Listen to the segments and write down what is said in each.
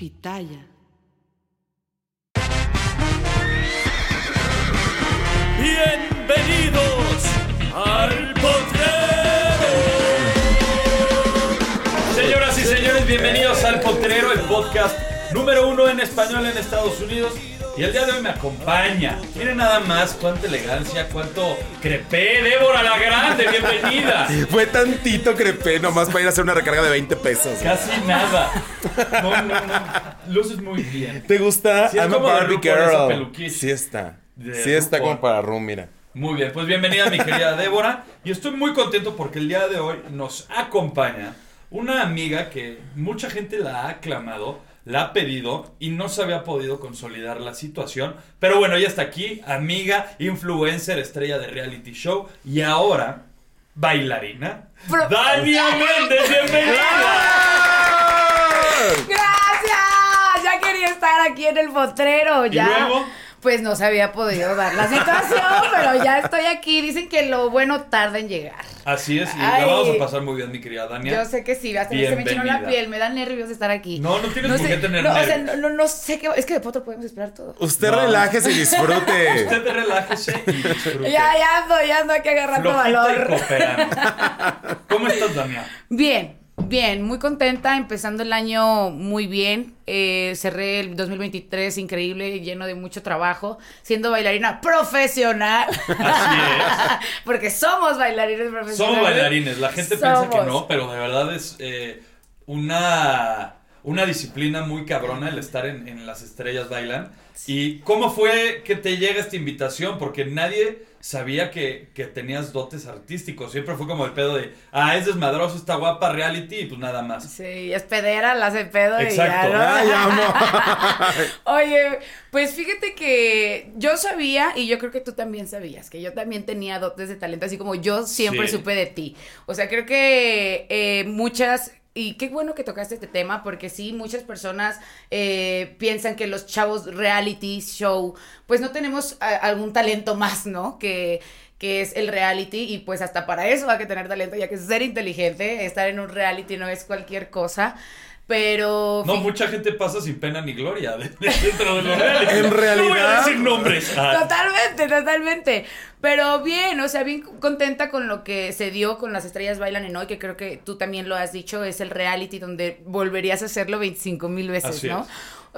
Pitaya. Bienvenidos al potrero. Señoras y señores, bienvenidos al potrero, el podcast número uno en español en Estados Unidos. Y el día de hoy me acompaña. Miren nada más cuánta elegancia, cuánto crepé. Débora la Grande, bienvenida. Fue tantito crepé nomás para ir a hacer una recarga de 20 pesos. Casi nada. No, no, no. Luces muy bien. ¿Te gusta? Sí, I'm a Barbie girl. Sí está. De Sí está como para Room, mira. Muy bien, pues bienvenida mi querida Débora. Y estoy muy contento porque el día de hoy nos acompaña una amiga que mucha gente la ha aclamado, la ha pedido y no se había podido consolidar la situación. Pero bueno, ella está aquí, amiga, influencer, estrella de reality show y ahora bailarina. Pro- Dania Méndez, bienvenida. ¡Gracias! Ya quería estar aquí en el potrero, ¿Y ya. luego? Pues no se había podido dar la situación, pero ya estoy aquí. Dicen que lo bueno tarda en llegar. Así es, y Ay. la vamos a pasar muy bien, mi querida Dania. Yo sé que sí, hasta se me echinó la piel, me da nervios estar aquí. No, no tienes por sé- qué tener no, o sea, nervios. no, no, no sé qué. Es que de potro podemos esperar todo. Usted No. relájese y disfrute. Usted relájese y disfrute. Ya, ya ando, ya ando aquí agarrando Flojita y valor. cooperando. ¿Cómo estás, Dania? Bien, bien, muy contenta, empezando el año muy bien. Eh, cerré el 2023 increíble, lleno de mucho trabajo, siendo bailarina profesional. Así Porque somos bailarines profesionales. Somos bailarines, la gente piensa que no, pero de verdad es eh, una, una disciplina muy cabrona el estar en, en Las Estrellas Bailan. ¿Y cómo fue que te llega esta invitación? Porque nadie sabía que, que tenías dotes artísticos. Siempre fue como el pedo de, ah, es desmadroso, está guapa, reality, y pues nada más. Sí, es pedera, la hace pedo Exacto. y ya, ¿no? Ay, amo. Oye, pues fíjate que yo sabía, y yo creo que tú también sabías, que yo también tenía dotes de talento, así como yo siempre Sí. supe de ti. O sea, creo que eh, muchas... Y qué bueno que tocaste este tema, porque sí, muchas personas eh, piensan que los chavos reality show, pues no tenemos algún talento más, ¿no? Que, que es el reality, y pues hasta para eso hay que tener talento, ya que ser inteligente, estar en un reality no es cualquier cosa. Pero No, mucha gente pasa sin pena ni gloria de- de- dentro de los reality. En No voy a realidad- decir nombres. Ah, Totalmente, totalmente. Pero bien, o sea, bien contenta con lo que se dio con las estrellas bailan en hoy, que creo que tú también lo has dicho, es el reality donde volverías a hacerlo 25 mil veces, Así ¿no?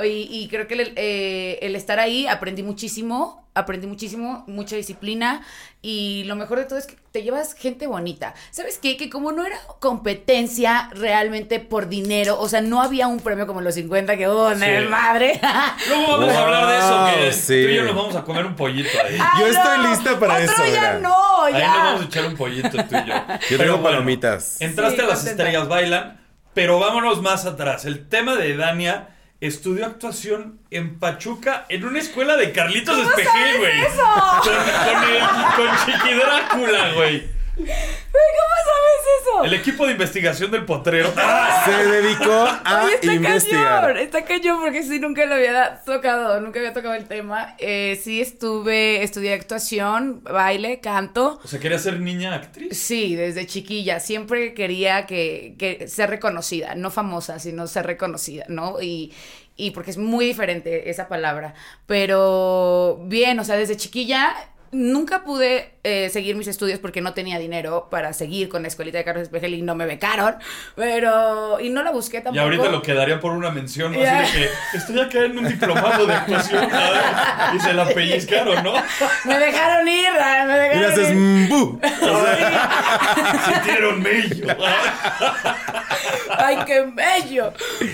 Y, y creo que el, eh, el estar ahí aprendí muchísimo, aprendí muchísimo, mucha disciplina y lo mejor de todo es que te llevas gente bonita. ¿Sabes qué? Que como no era competencia realmente por dinero, o sea, no había un premio como los 50 que, oh, Sí. madre. Luego vamos a hablar de eso, que sí. tú y yo nos vamos a comer un pollito ahí. Yo estoy lista para Otro eso, ya no, Ahí ya. nos vamos a echar un pollito tú y yo. Yo tengo bueno, palomitas. Entraste Sí, a las contenta. estrellas bailan, pero vámonos más atrás. El tema de Dania estudió actuación en Pachuca en una escuela de Carlitos ¿Cómo Espejel, güey. Con, con, el- con Chiqui Drácula, güey. Güey, ¿Cómo sabes eso? El equipo de investigación del potrero. ¡Ah! Se dedicó a Oye, está investigar. cañón, está cañón porque sí, nunca lo había tocado, nunca había tocado el tema. Eh, sí estuve, estudié actuación, baile, canto. O sea, quería ser niña actriz. Sí, desde chiquilla, siempre quería que, que ser reconocida, no famosa, sino ser reconocida, ¿no? Y, y porque es muy diferente esa palabra. Pero bien, o sea, desde chiquilla nunca pude eh, seguir mis estudios porque no tenía dinero para seguir con la escuelita de Carlos Espejel y no me becaron, pero... Y no la busqué Y tampoco. ahorita lo quedaría por una mención, ¿no? Ya. así de que estoy acá en un diplomado de actuación y se la pellizcaron, ¿no? Me dejaron ir, ah, me Y dejaron le haces ir. mbu. Sintieron mello. ¡Ay, qué bello!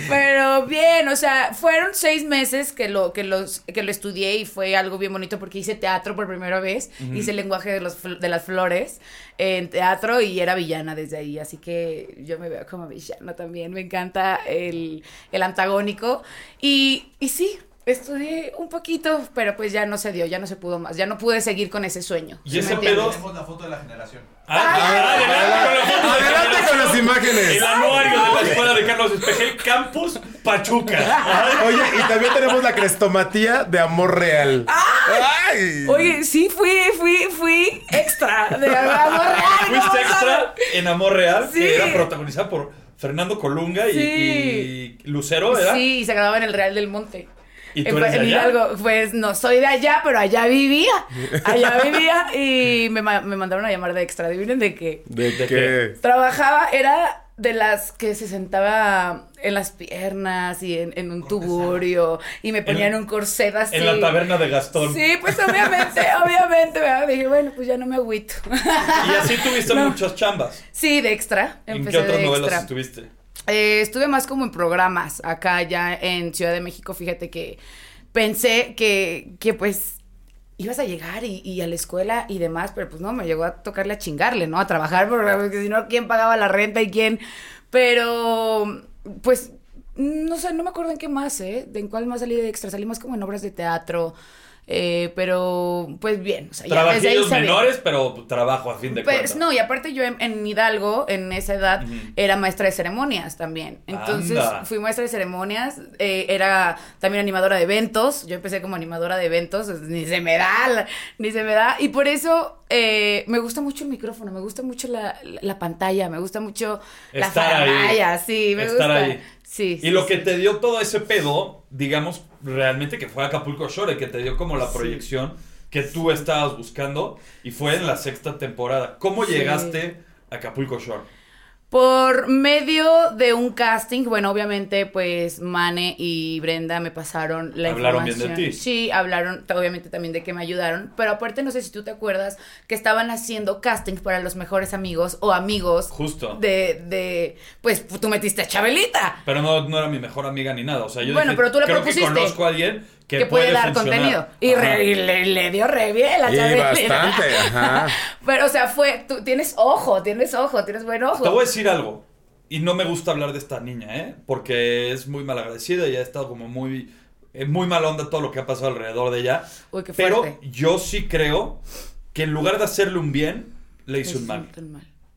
Pero bien, o sea, fueron seis meses que lo, que los, que lo estudié y fue algo bien bonito porque hice teatro por primera vez. Hice el lenguaje de, los, de las flores en teatro y era villana desde ahí. Así que yo me veo como villana también. Me encanta el, el antagónico. Y, y sí. Estudié un poquito, pero pues ya no se dio, ya no se pudo más, ya no pude seguir con ese sueño. Y ¿sí ese pedo- Tenemos la foto de la generación. Ah, adelante con la foto de Adelante con las imágenes. El anuario de la escuela de Carlos Espejel, Campus Pachuca. Oye, y también tenemos la crestomatía de amor real. ¡Ay! Oye, sí, fui, fui, fui extra de amor real. Fuiste ¿cómo extra en Amor Real, Sí. que era protagonizada por Fernando Colunga y, Sí. y Lucero, ¿verdad? Sí, y se grababa en el Real del Monte. ¿Y tú En- eres de en allá? Hidalgo, pues no soy de allá, pero allá vivía. Allá vivía y me, me mandaron a llamar de extra. Adivinen de qué. ¿De ¿De qué? Trabajaba, era de las que se sentaba en las piernas y en, en un tuburio y me ponían un corset así. En la taberna de Gastón. Sí, pues obviamente, obviamente, ¿verdad? Dije, bueno, pues ya no me agüito. Y así tuviste No. muchas chambas. Sí, de extra. ¿En Empecé qué otras de novelas extra. estuviste? Eh, estuve más como en programas acá ya en Ciudad de México. Fíjate que pensé que, que pues ibas a llegar y, y a la escuela y demás, pero pues no, me llegó a tocarle a chingarle, ¿no? A trabajar, porque si no, ¿quién pagaba la renta y quién? Pero, pues, no sé, no me acuerdo en qué más, ¿eh? De en cuál más salí de extra. Salí más como en obras de teatro. Eh, pero, pues bien, o sea, Trabajillos menores, pero trabajo a fin de Pues cuentas. no, y aparte yo en, en Hidalgo, en esa edad, era maestra de ceremonias también. Entonces Anda. fui maestra de ceremonias, eh, era también animadora de eventos. Yo empecé como animadora de eventos, ni se me da, ni se me da. Y por eso eh, me gusta mucho el micrófono, me gusta mucho la, la- la pantalla, me gusta mucho la faramaya, sí, me Estar gusta. ahí. Sí, Y lo que te dio todo ese pedo, digamos, realmente que fue Acapulco Shore, que te dio como la proyección que tú estabas buscando y fue en la sexta temporada. ¿Cómo llegaste a Acapulco Shore? Por medio de un casting, bueno, obviamente, pues Mane y Brenda me pasaron la Hablaron bien información. de ti. Sí, hablaron, obviamente, también de que me ayudaron. Pero aparte, no sé si tú te acuerdas que estaban haciendo castings para los mejores amigos o amigos Justo. de, de, pues tú metiste a Chabelita. Pero no, no era mi mejor amiga ni nada. O sea, yo Bueno, dije, pero tú la creo que propusiste. conozco a alguien que, Que, puede, dar funcionar". contenido. Y, re- y le, le dio re bien a Y Chabelita. bastante, ajá. Pero, o sea, fue, tú tienes ojo, tienes ojo, tienes buen ojo. Te voy a decir algo. Y no me gusta hablar de esta niña, ¿eh? Porque es muy malagradecida y ha estado como muy... muy mala onda todo lo que ha pasado alrededor de ella. Uy, qué Pero yo sí creo que en lugar de hacerle un bien, le hizo un mal.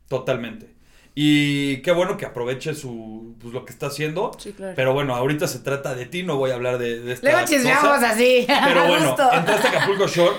Totalmente. Y qué bueno que aproveche su pues, lo que está haciendo. Sí, claro. Pero bueno, ahorita se trata de ti, no voy a hablar de, de esta Luego chismeamos cosa. así. Pero bueno, entraste a Acapulco Shore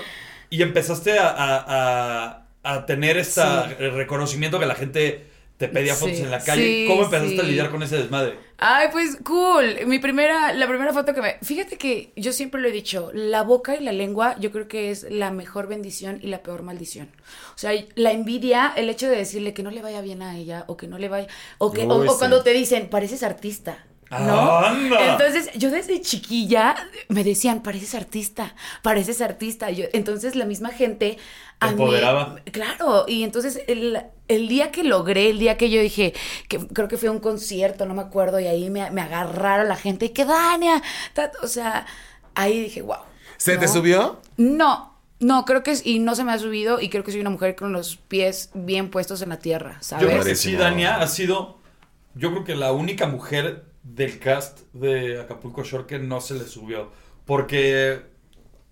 y empezaste a, a- a- a tener este Sí. reconocimiento que la gente te pedía fotos Sí, en la calle. sí, ¿Cómo empezaste a lidiar con ese desmadre? Ay, pues cool. Mi primera, la primera foto que me. Fíjate que yo siempre lo he dicho, la boca y la lengua, yo creo que es la mejor bendición y la peor maldición. O sea, la envidia, el hecho de decirle que no le vaya bien a ella, o que no le vaya. O que, o, Uy, o sí. cuando te dicen, pareces artista. ¿No? ¡Anda! Entonces, yo desde chiquilla me decían, pareces artista, pareces artista. Yo, entonces, la misma gente. Mí- empoderaba. claro, y entonces el, el día que logré, el día que yo dije, que creo que fue un concierto, no me acuerdo, y ahí me, me agarraron la gente, y que Dania, o sea, ahí dije, wow. ¿Se te subió? No, no, creo que es, y no se me ha subido, y creo que soy una mujer con los pies bien puestos en la tierra, Yo creo ¿sabes? que sí. Dania ha sido, yo creo que la única mujer del cast de Acapulco Shore que no se le subió. Porque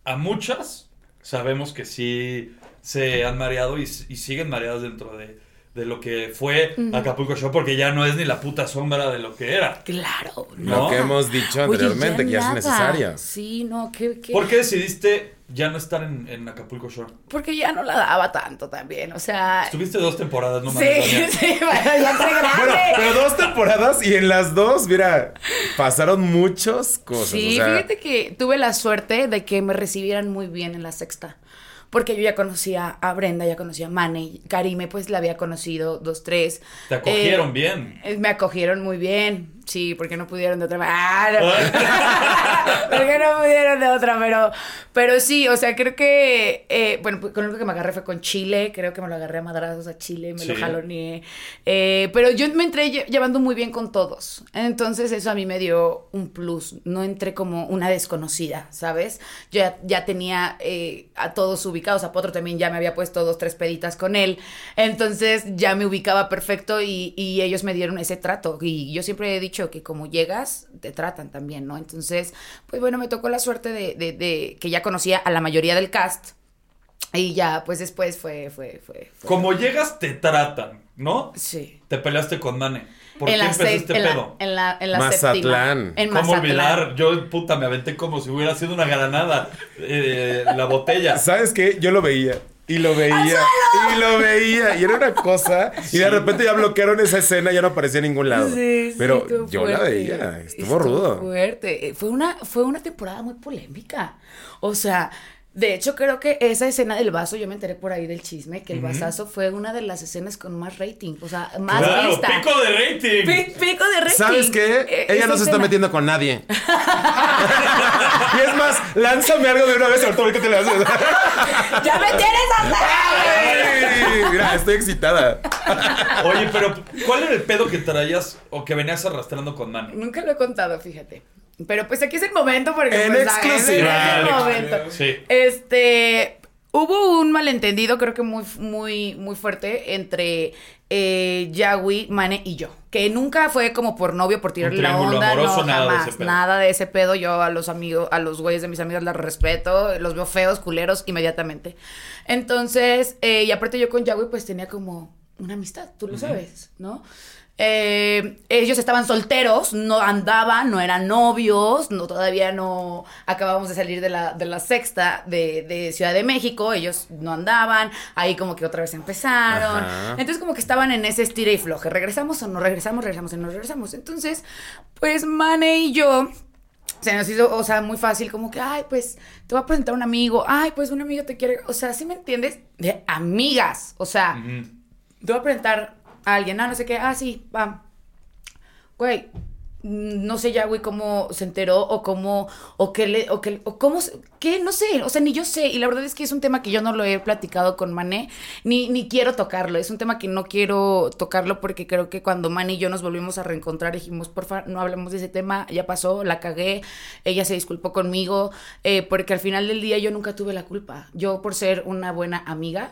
a muchas sabemos que sí se han mareado y, y siguen mareadas dentro de, de lo que fue Acapulco Shore, porque ya no es ni la puta sombra de lo que era. Claro, Lo no. que hemos dicho anteriormente, que ya es necesaria. Sí, no, que, que- ¿Por qué decidiste ya no estar en, en Acapulco Shore? Porque ya no la daba tanto también, o sea... Estuviste dos temporadas, no sí, mames, Dania. sí, bueno, ya estoy grande. Bueno, pero dos temporadas y en las dos, mira, pasaron muchas cosas. Sí, o sea, fíjate que tuve la suerte de que me recibieran muy bien en la sexta. Porque yo ya conocía a Brenda, ya conocía a Mane, Karime pues la había conocido dos, tres. Te acogieron Eh, bien. eh, Me acogieron muy bien. Sí, porque no pudieron de otra manera. Ah, no. porque no pudieron de otra, pero, pero sí, o sea, creo que, eh, bueno, pues, con lo que me agarré fue con Chile, creo que me lo agarré a madrazos a Chile, me lo jaloneé. Eh, pero yo me entré lle- llevando muy bien con todos. Entonces eso a mí me dio un plus. No entré como una desconocida, ¿sabes? Yo ya, ya tenía eh, a todos ubicados. A Potro también ya me había puesto dos, tres peditas con él. Entonces ya me ubicaba perfecto y, y ellos me dieron ese trato. Y yo siempre he dicho que como llegas, te tratan también, ¿no? Entonces, pues bueno, me tocó la suerte de, de- de que ya conocía a la mayoría del cast. Y ya, pues después fue, fue, fue. fue- Como llegas, te tratan, ¿no? Sí. Te peleaste con Mane. ¿Por en qué la empezó este en la- pedo? en la, en la Mazatlán. séptima. En ¿Cómo Mazatlán. olvidar? Yo, puta, me aventé como si hubiera sido una granada. eh, la botella. ¿Sabes qué? Yo lo veía. Y lo veía. Y lo veía. Y era una cosa. Y de repente ya bloquearon esa escena, ya no aparecía en ningún lado. Sí, sí, Pero estuvo yo la veía. Estuvo, rudo. fuerte. Eh, Fue una, fue una temporada muy polémica. O sea, de hecho, creo que esa escena del vaso, yo me enteré por ahí del chisme, que el vasazo fue una de las escenas con más rating. O sea, más Claro, vista. pico de rating. Pi- pico de rating. ¿Sabes qué? Eh, Ella no se está metiendo con nadie. y es más, lánzame algo de una vez, ahorita ahorita te le haces. ¡Ya me tienes hasta! Ay, Mira, estoy excitada. Oye, pero ¿cuál era el pedo que traías o que venías arrastrando con Mane? Nunca lo he contado, fíjate. Pero pues aquí es el momento porque En pues, ah, exclusiva. es el momento. Sí. Este, hubo un malentendido, creo que muy, muy, muy fuerte entre eh, Yahweh, Mane y yo. Que nunca fue como por novio, por tirarle la triángulo onda. amoroso, no, nada de jamás. ese pedo. Nada de ese pedo. Yo a los amigos, a los güeyes de mis amigas las respeto. Los veo feos, culeros, inmediatamente. Entonces, eh, y aparte yo con Yahweh, pues tenía como una amistad, tú lo sabes, ¿no? Eh, ellos estaban solteros, no andaban, no eran novios, no, todavía no acabamos de salir de la, de la sexta de, de Ciudad de México, ellos no andaban, ahí como que otra vez empezaron. Ajá. Entonces como que estaban en ese estira y floje, regresamos o no regresamos, regresamos o no regresamos. Entonces, pues Mane y yo se nos hizo, o sea, muy fácil, como que, ay, pues te voy a presentar un amigo, ay, pues un amigo te quiere, o sea, ¿sí me entiendes? De amigas, o sea, te voy a presentar alguien, ah, no sé qué, ah, sí, va. Güey, no sé ya, güey, cómo se enteró o cómo, o qué le, o qué, o cómo, qué, no sé, o sea, ni yo sé. Y la verdad es que es un tema que yo no lo he platicado con Mané, ni, ni quiero tocarlo. Es un tema que no quiero tocarlo porque creo que cuando Mané y yo nos volvimos a reencontrar dijimos, porfa, no hablemos de ese tema, ya pasó, la cagué, ella se disculpó conmigo, eh, porque al final del día yo nunca tuve la culpa. Yo por ser una buena amiga,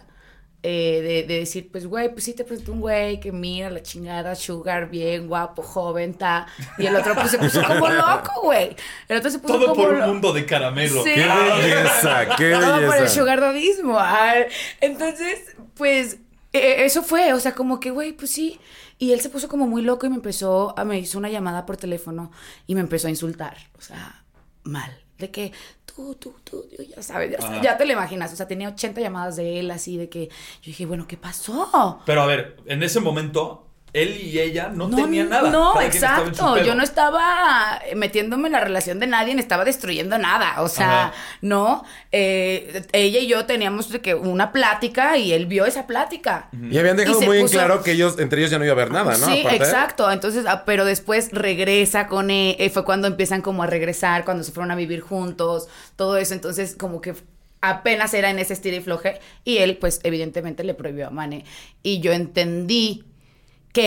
eh, de, de decir, pues, güey, pues sí te presentó un güey que mira la chingada, sugar, bien, guapo, joven, ta. Y el otro, pues, se puso como loco, güey. El otro se puso Todo como por un mundo de caramelo. Sí. ¡Qué belleza! ¡Qué Todo por el belleza! sugar dadismo. ay. Entonces, pues, eh, eso fue, o sea, como que, güey, pues sí. Y él se puso como muy loco y me empezó, a, me hizo una llamada por teléfono y me empezó a insultar, o sea, mal. De que tú, tú, tú, ya sabes, ya te lo imaginas. O sea, tenía 80 llamadas de él así, de que yo dije, bueno, ¿qué pasó? Pero a ver, en ese momento, él y ella no, tenían nada. No, exacto. Yo no estaba metiéndome en la relación de nadie, ni estaba destruyendo nada. O sea, Ajá. no. Eh, ella y yo teníamos que una plática y él vio esa plática. Y habían dejado Y muy en puso- claro que ellos, entre ellos ya no iba a haber nada, ¿no? Sí, Aparte. exacto. Entonces, ah, pero después regresa con él. eh, fue cuando empiezan como a regresar, cuando se fueron a vivir juntos, todo eso. Entonces, como que apenas era en ese estilo y floje. Y él, pues, evidentemente le prohibió a Mane. Y yo entendí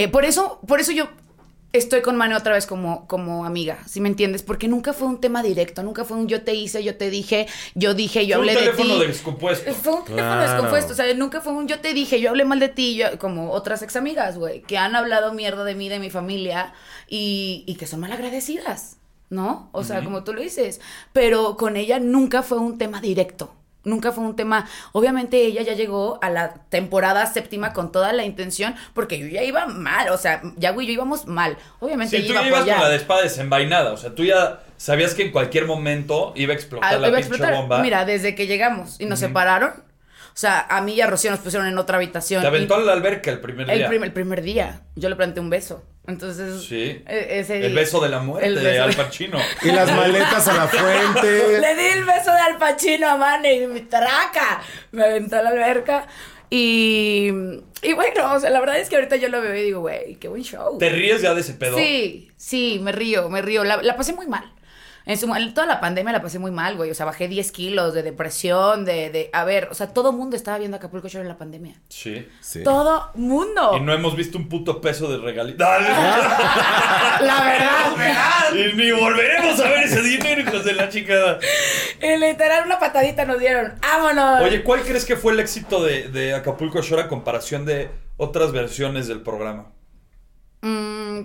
que por eso, por eso yo estoy con Mane otra vez como, como amiga, si me entiendes? Porque nunca fue un tema directo, nunca fue un yo te hice, yo te dije, yo dije, yo Fue un hablé de ti. teléfono descompuesto. Fue un teléfono Claro. descompuesto, o sea, nunca fue un yo te dije, yo hablé mal de ti, yo- como otras ex amigas, güey, que han hablado mierda de mí, de mi familia y, y que son mal agradecidas, ¿no? O sea, como tú lo dices, pero con ella nunca fue un tema directo. Nunca fue un tema. Obviamente ella ya llegó a la temporada séptima con toda la intención, porque yo ya iba mal. O sea, Yahweh y yo íbamos mal. Obviamente Sí, tú ya ibas con la de espada desenvainada. O sea, tú ya sabías que en cualquier momento iba a explotar Ah, la iba a pinche explotar. bomba. Mira, desde que llegamos y nos separaron, o sea, a mí y a Rocío nos pusieron en otra habitación. Te aventó a la alberca el primer el, día. prim- el primer día. Yo le planté un beso. Entonces, Sí. e- ese El beso de la muerte el de Al Pacino. Y las maletas a la fuente. Le di el beso de Al Pacino a Mane y mi traca. Me aventó a la alberca. Y, y bueno, o sea, la verdad es que ahorita yo lo veo y digo, güey, qué buen show. ¿Te ríes ya de ese pedo? Sí, sí, me río, me río. La, la pasé muy mal. En, su, en toda la pandemia la pasé muy mal, güey. O sea, bajé 10 kilos de depresión, de, de... A ver, o sea, todo mundo estaba viendo Acapulco Shore en la pandemia. Sí. Sí. Todo mundo. Y no hemos visto un puto peso de regalito. La verdad. y ni volveremos a ver ese dinero, hijos de la chingada. Y literal, una patadita nos dieron. ¡Vámonos! Oye, ¿cuál crees que fue el éxito de, de Acapulco Shore a comparación de otras versiones del programa? Mm,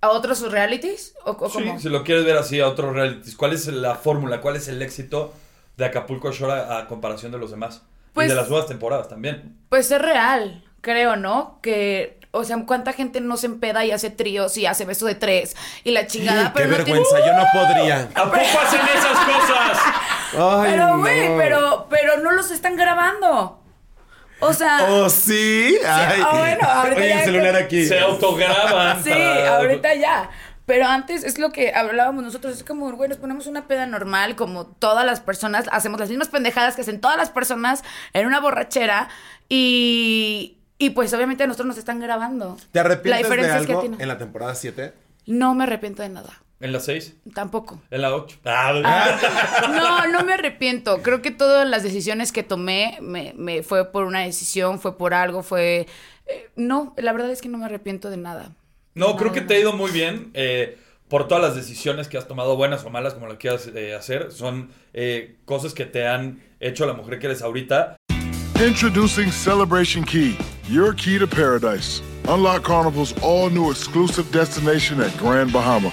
¿A otros realities? ¿O, o Sí, cómo? si lo quieres ver así a otros realities, ¿cuál es la fórmula? ¿Cuál es el éxito de Acapulco Shore a, a comparación de los demás? Pues- y de las nuevas temporadas también. Pues es real, creo, ¿no? Que, o sea, cuánta gente no se empeda y hace tríos y hace beso de tres y la chingada. Qué pero no tiene- vergüenza, yo no podría. ¿A poco hacen esas cosas? Ay, Pero, güey, no. pero, pero no los están grabando. O sea, ¿Oh, sí? Ay. ah, bueno, ahorita Oye, ya- el celular aquí. Se autograban. sí, para- ahorita ya. Pero antes es lo que hablábamos nosotros, es como, güey, nos ponemos una peda normal, como todas las personas, hacemos las mismas pendejadas que hacen todas las personas en una borrachera y, y pues obviamente a nosotros nos están grabando. ¿Te arrepientes La de diferencia es que a algo ti no. en la temporada 7? No me arrepiento de nada, ¿En la 6? tampoco. ¿En la 8? No, no me arrepiento. Creo que todas las decisiones que tomé me, me fue por una decisión, fue por algo, fue... eh, no, la verdad es que no me arrepiento de nada. No, creo que te ha ido muy bien eh, por todas las decisiones que has tomado, buenas o malas, como lo quieras eh, hacer. Son eh, cosas que te han hecho la mujer que eres ahorita. Introducing Celebration Key, your key to paradise. Unlock Carnival's all new exclusive destination at Grand Bahama,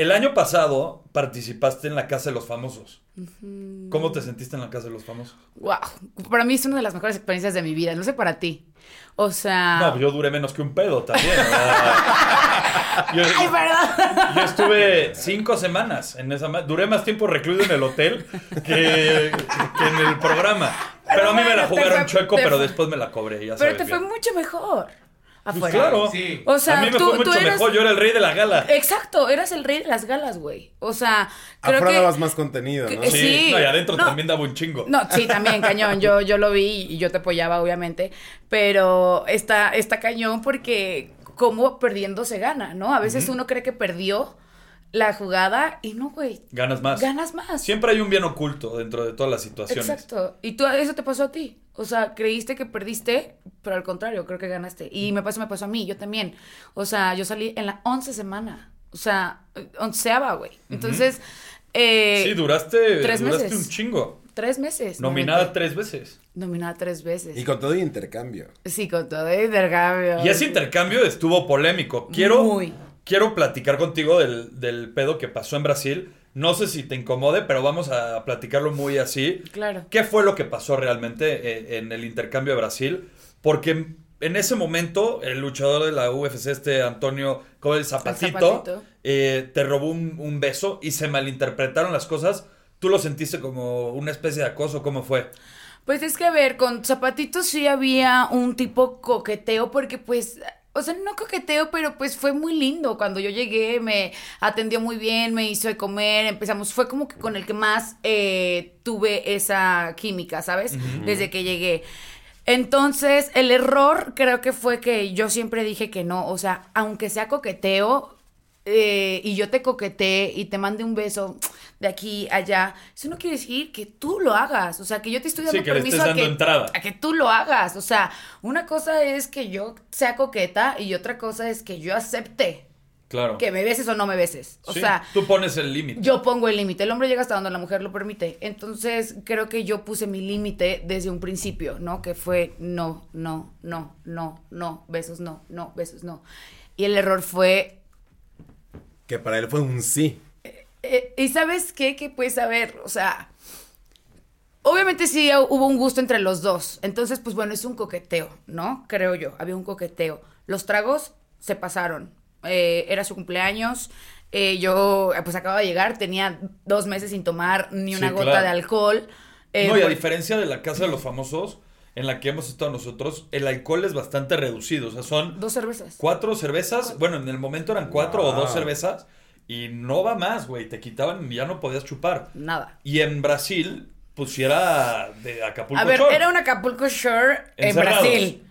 el año pasado participaste en la Casa de los Famosos. ¿Cómo te sentiste en la Casa de los Famosos? Wow, para mí es una de las mejores experiencias de mi vida, no sé para ti. O sea... No, yo duré menos que un pedo también. Ay, perdón. yo estuve cinco semanas en esa... Duré más tiempo recluido en el hotel que, que en el programa. Pero, a mí me la jugaron fue- chueco, pero después me la cobré. Ya Pero sabes te fue mucho mejor. Pues Afuera. claro. Sí. O sea, a mí me tú- fue tú mucho eras- mejor. Yo era el rey de la gala. Exacto, eras el rey de las galas, güey. O sea, creo Afuera que... dabas más contenido, ¿no? que- sí, sí. no, y adentro No. también daba un chingo. No, sí, también, cañón. Yo, yo lo vi y yo te apoyaba, obviamente. Pero está, está cañón porque como perdiendo se gana, ¿no? A veces uno cree que perdió la jugada y no, güey. Ganas más. Ganas más. Siempre hay un bien oculto dentro de todas las situaciones. Exacto. Y tú, eso te pasó a ti. O sea, creíste que perdiste, pero al contrario, creo que ganaste. Y me pasó, me pasó a mí, yo también. O sea, yo salí en la once semana. O sea, onceava, güey. Entonces, eh, Sí, duraste, tres duraste meses. un chingo. tres meses. Nominada tres veces. Nominada tres veces. Y con todo intercambio. Sí, con todo el intercambio. Y ese intercambio estuvo polémico. Quiero, Muy. Quiero platicar contigo del, del pedo que pasó en Brasil. No sé si te incomode, pero vamos a platicarlo muy así. Claro. ¿Qué fue lo que pasó realmente eh, en el intercambio de Brasil? Porque en ese momento el luchador de la UFC, este Antonio, como el zapatito, Zapatito. eh, te robó un, un beso y se malinterpretaron las cosas. ¿Tú lo sentiste como una especie de acoso? ¿Cómo fue? Pues es que, a ver, con Zapatitos sí había un tipo coqueteo, porque pues, o sea, no coqueteo, pero pues fue muy lindo. Cuando yo llegué, me atendió muy bien, me hizo de comer, empezamos, fue como que con el que más eh, tuve esa química, ¿sabes? Desde que llegué. Entonces, el error creo que fue que yo siempre dije que no, o sea, aunque sea coqueteo, eh, y yo te coqueteé y te mande un beso de aquí allá, eso no quiere decir que tú lo hagas, o sea, que yo te estoy dando Sí, que permiso estés a, dando que, entrada. a que tú lo hagas, o sea, una cosa es que yo sea coqueta y otra cosa es que yo acepte Claro. que me beses o no me beses, o Sí, sea, tú pones el límite. yo pongo el límite, el hombre llega hasta donde la mujer lo permite. Entonces, creo que yo puse mi límite desde un principio, ¿no? Que fue no, no, no, no, no, besos no, no, besos no. Y el error fue, Que para él fue un sí. eh, ¿y sabes qué? Que pues, a ver, o sea, obviamente sí hubo un gusto entre los dos. Entonces, pues bueno, es un coqueteo, ¿no? Creo yo, había un coqueteo. Los tragos se pasaron. Eh, era su cumpleaños, Eh, yo, eh, pues acababa de llegar, tenía dos meses sin tomar ni una Sí, gota claro. de alcohol. Eh, no, y a diferencia de la casa de los famosos, en la que hemos estado nosotros, el alcohol es bastante reducido. O sea, son Dos cervezas. cuatro cervezas. Bueno, en el momento eran cuatro o dos cervezas. Y no va más, güey. Te quitaban y ya no podías chupar. Nada. Y en Brasil, pues si era de Acapulco A ver, Shore. era un Acapulco Shore en. Brasil.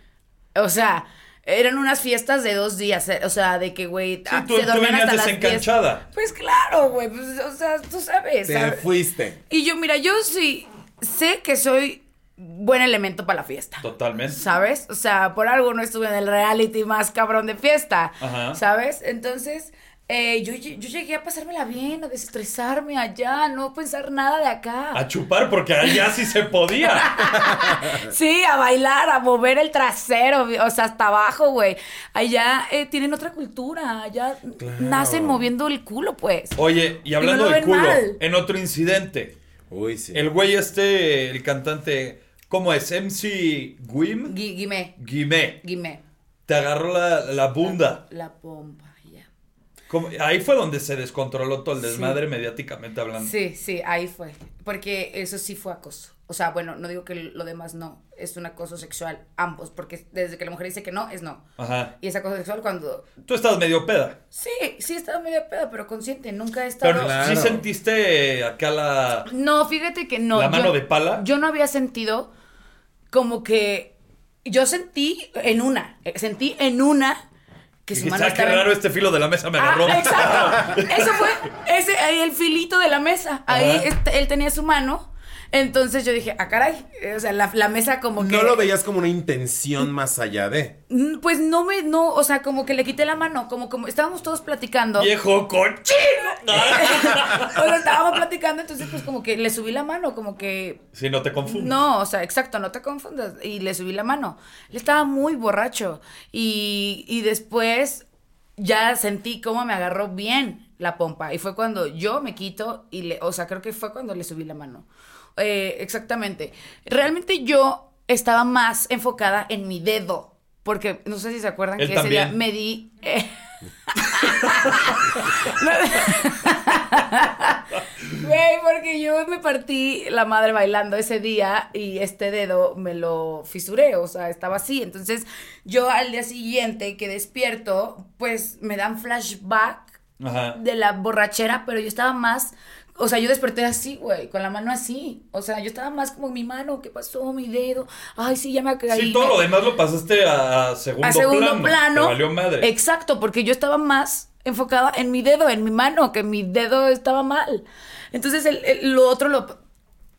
O sea, eran unas fiestas de dos días. eh, O sea, de que, güey, ah, tú- se tú dormían venías hasta las 10. desencanchada. Pues claro, güey. Pues, o sea, tú sabes. Te ¿sabes? fuiste. Y yo, mira, yo sí sé que soy buen elemento para la fiesta. Totalmente. ¿Sabes? O sea, por algo no estuve en el reality más cabrón de fiesta. Ajá. ¿Sabes? Entonces, eh, yo, yo llegué a pasármela bien, a desestresarme allá, a no pensar nada de acá. A chupar, porque allá sí se podía. Sí, a bailar, a mover el trasero, o sea, hasta abajo, güey. Allá eh, tienen otra cultura, allá nacen moviendo el culo, pues. Oye, y hablando no lo de ven culo, mal. en otro incidente, Uy, sí. el güey este, el cantante, ¿cómo es? MC Guim? Gui- Guimé, Guimé. Guimé. Te agarró la, la bunda. La pompa, Ahí fue donde se descontroló todo el Sí. desmadre mediáticamente hablando. Sí, sí, ahí fue. Porque eso sí fue acoso. O sea, bueno, no digo que lo demás no. Es un acoso sexual, ambos. Porque desde que la mujer dice que no, es no. Ajá. Y es acoso sexual cuando. Tú estabas medio peda. Sí, sí, estaba medio pedo, pero consciente. Nunca he estado. Pero Claro. sí sentiste acá la... No, fíjate que no. ¿La mano yo- de pala? Yo no había sentido como que. Yo sentí en una. eh, Sentí en una que su mano "Ah, qué raro este filo de la mesa me Ah, agarró. exacto. Eso fue ese, ahí el filito de la mesa. Ahí Ajá. él tenía su mano. Entonces yo dije, ah, caray. O sea, la, la mesa como que. No lo veías como una intención más allá de. Mm, Pues no me, no, o sea, como que le quité la mano, como, como estábamos todos platicando. Viejo cochino. o sea, estábamos platicando, entonces pues como que le subí la mano, como que Si no te confundes. No, o sea, exacto, no te confundas. Y le subí la mano. Él estaba muy borracho. Y, y después ya sentí cómo me agarró bien la pompa. Y fue cuando yo me quito y le, o sea, creo que fue cuando le subí la mano. Eh, exactamente. Realmente yo estaba más enfocada en mi dedo. Porque no sé si se acuerdan Él que ese día me di. eh, Güey, porque yo me partí la madre bailando ese día y este dedo me lo fisuré, o sea, estaba así. Entonces, yo al día siguiente que despierto, pues me dan flashback Ajá. de la borrachera, pero yo estaba más, o sea, yo desperté así, güey, con la mano así. O sea, yo estaba más como mi mano, ¿qué pasó? Mi dedo. Ay, sí, ya me caí. Sí, todo lo demás lo pasaste a, segundo, a segundo plano. plano. Te valió madre. Exacto, porque yo estaba más enfocada en mi dedo, en mi mano, que mi dedo estaba mal. Entonces el, el- lo otro lo,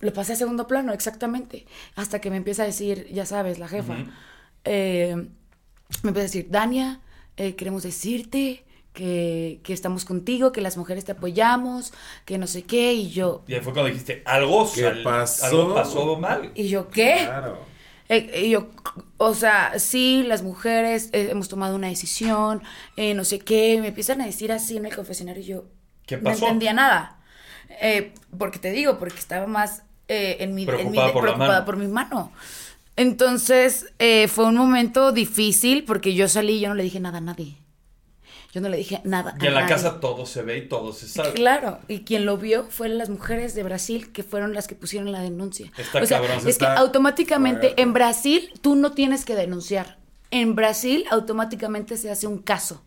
lo pasé a segundo plano, exactamente. Hasta que me empieza a decir, ya sabes, la jefa. eh, me empieza a decir, Dania, eh, queremos decirte que, que estamos contigo, que las mujeres te apoyamos, que no sé qué. Y yo, Y ahí fue cuando dijiste, algo, ¿Qué sal- pasó? algo pasó mal. ¿y yo qué? Claro. Eh, y yo, o sea, sí, las mujeres eh, hemos tomado una decisión, eh, no sé qué, me empiezan a decir así en el confesionario y yo ¿Qué no pasó? entendía nada. Eh, porque te digo, porque estaba más eh, en mi, en mi- Preocupada por preocupada mi mano. Entonces, eh, fue un momento difícil porque yo salí y yo no le dije nada a nadie. Yo no le dije nada Y en la nadie. casa todo se ve y todo se sabe. Claro, y quien lo vio fueron las mujeres de Brasil que fueron las que pusieron la denuncia. Está o sea, cabrón. es que automáticamente fuerte. en Brasil tú no tienes que denunciar. En Brasil automáticamente se hace un caso.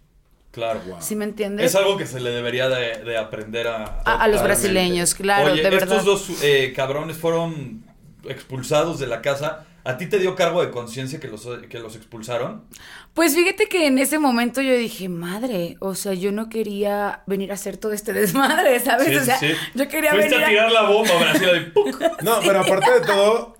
Claro. ¿Sí me entiendes? Es algo que se le debería de, de aprender a... A- a los brasileños, claro, Oye, de verdad. estos dos eh, cabrones fueron expulsados de la casa. ¿A ti te dio cargo de conciencia que los, que los expulsaron? Pues fíjate que en ese momento yo dije, madre, o sea, yo no quería venir a hacer todo este desmadre, ¿sabes? Sí, o sea, sí, yo quería Fuiste venir a a- tirar la bomba, Brasil, de ¡puc! No, pero aparte de todo,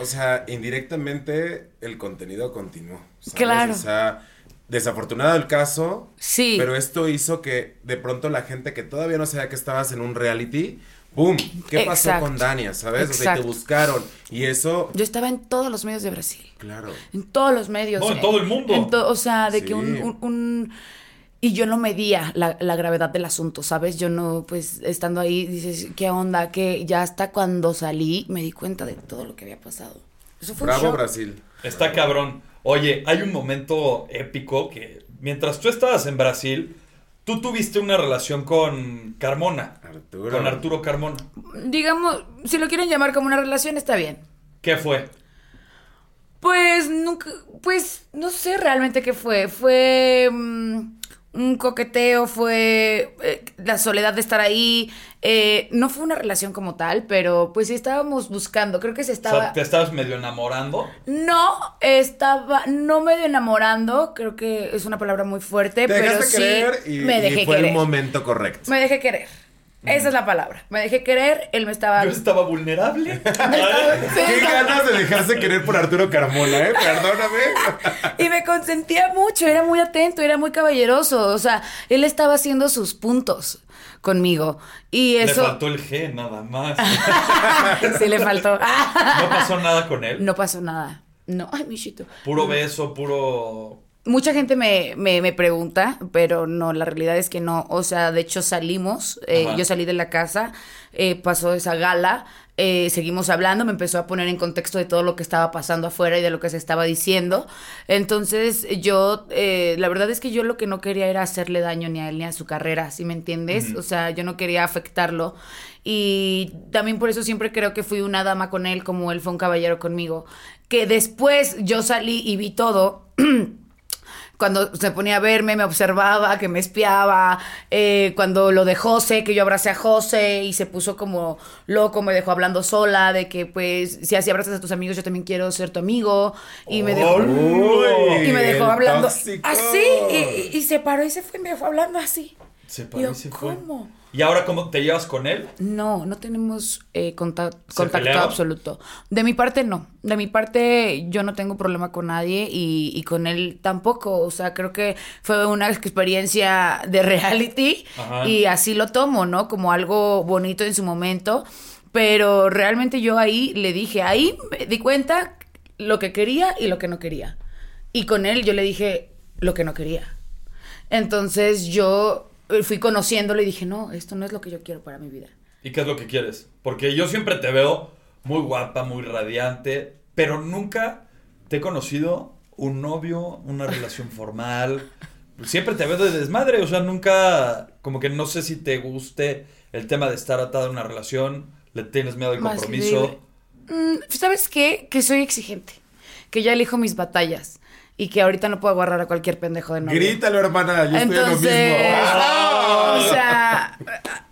o sea, indirectamente el contenido continuó. ¿sabes? Claro. O sea, desafortunado el caso. Sí. Pero esto hizo que de pronto la gente que todavía no sabía que estabas en un reality, ¡boom! ¿Qué pasó Exacto. con Dania? ¿Sabes? O sea, Exacto. te buscaron. Y eso, Yo estaba en todos los medios de Brasil. claro. En todos los medios. No, en todo el mundo. En to- o sea, de Sí. que un, un- un- Y yo no medía la, la gravedad del asunto, ¿sabes? Yo no, pues, estando ahí, dices, ¿qué onda? Que ya hasta cuando salí me di cuenta de todo lo que había pasado. Eso fue un Bravo shock. Brasil. Está cabrón. Oye, hay un momento épico que mientras tú estabas en Brasil, tú tuviste una relación con Carmona. Arturo. Con Arturo Carmona. Digamos, si lo quieren llamar como una relación, está bien. ¿Qué fue? Pues nunca, pues no sé realmente qué fue. Fue mm, un coqueteo, fue eh, la soledad de estar ahí. eh, no fue una relación como tal, pero pues sí estábamos buscando. Creo que se O estaba. sea, ¿te estabas medio enamorando? No, estaba, no medio enamorando. Creo que es una palabra muy fuerte, Te pero sí querer y, me y dejé fue querer. el momento correcto. Me dejé querer. Esa es la palabra. Me dejé querer. Él me estaba. Yo estaba vulnerable. Qué ganas de dejarse querer por Arturo Carmona, ¿eh? Perdóname. Y me consentía mucho, era muy atento, era muy caballeroso. O sea, él estaba haciendo sus puntos conmigo. Y Le eso. faltó el G, nada más. sí, le faltó. ¿No pasó nada con él? No pasó nada. No, ay, michito. Puro beso, puro... Mucha gente me, me, me pregunta, pero no, la realidad es que no. O sea, de hecho salimos, eh, yo salí de la casa, eh, pasó esa gala, eh, seguimos hablando, me empezó a poner en contexto de todo lo que estaba pasando afuera y de lo que se estaba diciendo. Entonces yo, la verdad es que yo lo que no quería era hacerle daño ni a él ni a su carrera, ¿sí me entiendes? O sea, yo no quería afectarlo. Y también por eso siempre creo que fui una dama con él como él fue un caballero conmigo. Que después yo salí y vi todo. cuando se ponía a verme, me observaba, que me espiaba, eh, cuando lo de José, que yo abracé a José y se puso como loco, me dejó hablando sola, de que pues si así abrazas a tus amigos, yo también quiero ser tu amigo, y me dejó, Uy, y me dejó hablando tóxico. así, y, y- y se paró y se fue y me dejó hablando así. Se Y paró yo, y se fue. ¿Y ahora cómo te llevas con él? No, no tenemos eh, conta- ¿Se contacto absoluto. De mi parte, no. De mi parte, yo no tengo problema con nadie y, y con él tampoco. O sea, creo que fue una experiencia de reality Ajá. y así lo tomo, ¿no? Como algo bonito en su momento. Pero realmente yo ahí le dije, ahí me di cuenta lo que quería y lo que no quería. Y con él yo le dije lo que no quería. Entonces yo fui conociéndolo y dije, no, esto no es lo que yo quiero para mi vida. ¿Y qué es lo que quieres? Porque yo siempre te veo muy guapa, muy radiante, pero nunca te he conocido un novio, una relación formal. Siempre te veo de desmadre, o sea, nunca, como que no sé si te guste el tema de estar atado a una relación, le tienes miedo al compromiso. Mm, ¿Sabes qué? Que soy exigente. Que ya elijo mis batallas. Y que ahorita no puedo agarrar a cualquier pendejo de novio. Grítalo, hermana. Yo estoy en lo Entonces, mismo. ¡Ah! o sea,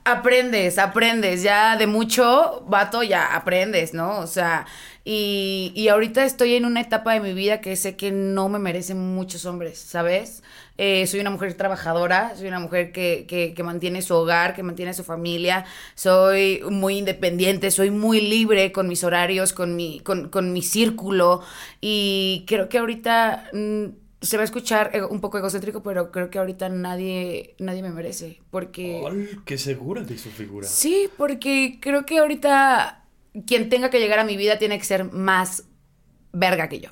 aprendes, aprendes. Ya de mucho, vato, ya aprendes, ¿no? O sea, y, y ahorita estoy en una etapa de mi vida que sé que no me merecen muchos hombres, ¿sabes? Eh, soy una mujer trabajadora, soy una mujer que, que, que mantiene su hogar, que mantiene su familia, soy muy independiente, soy muy libre con mis horarios, con mi, con, con mi círculo y creo que ahorita mm, se va a escuchar un poco egocéntrico, pero creo que ahorita nadie, nadie me merece, porque... Ay, qué segura de su figura. Sí, porque creo que ahorita quien tenga que llegar a mi vida tiene que ser más verga que yo.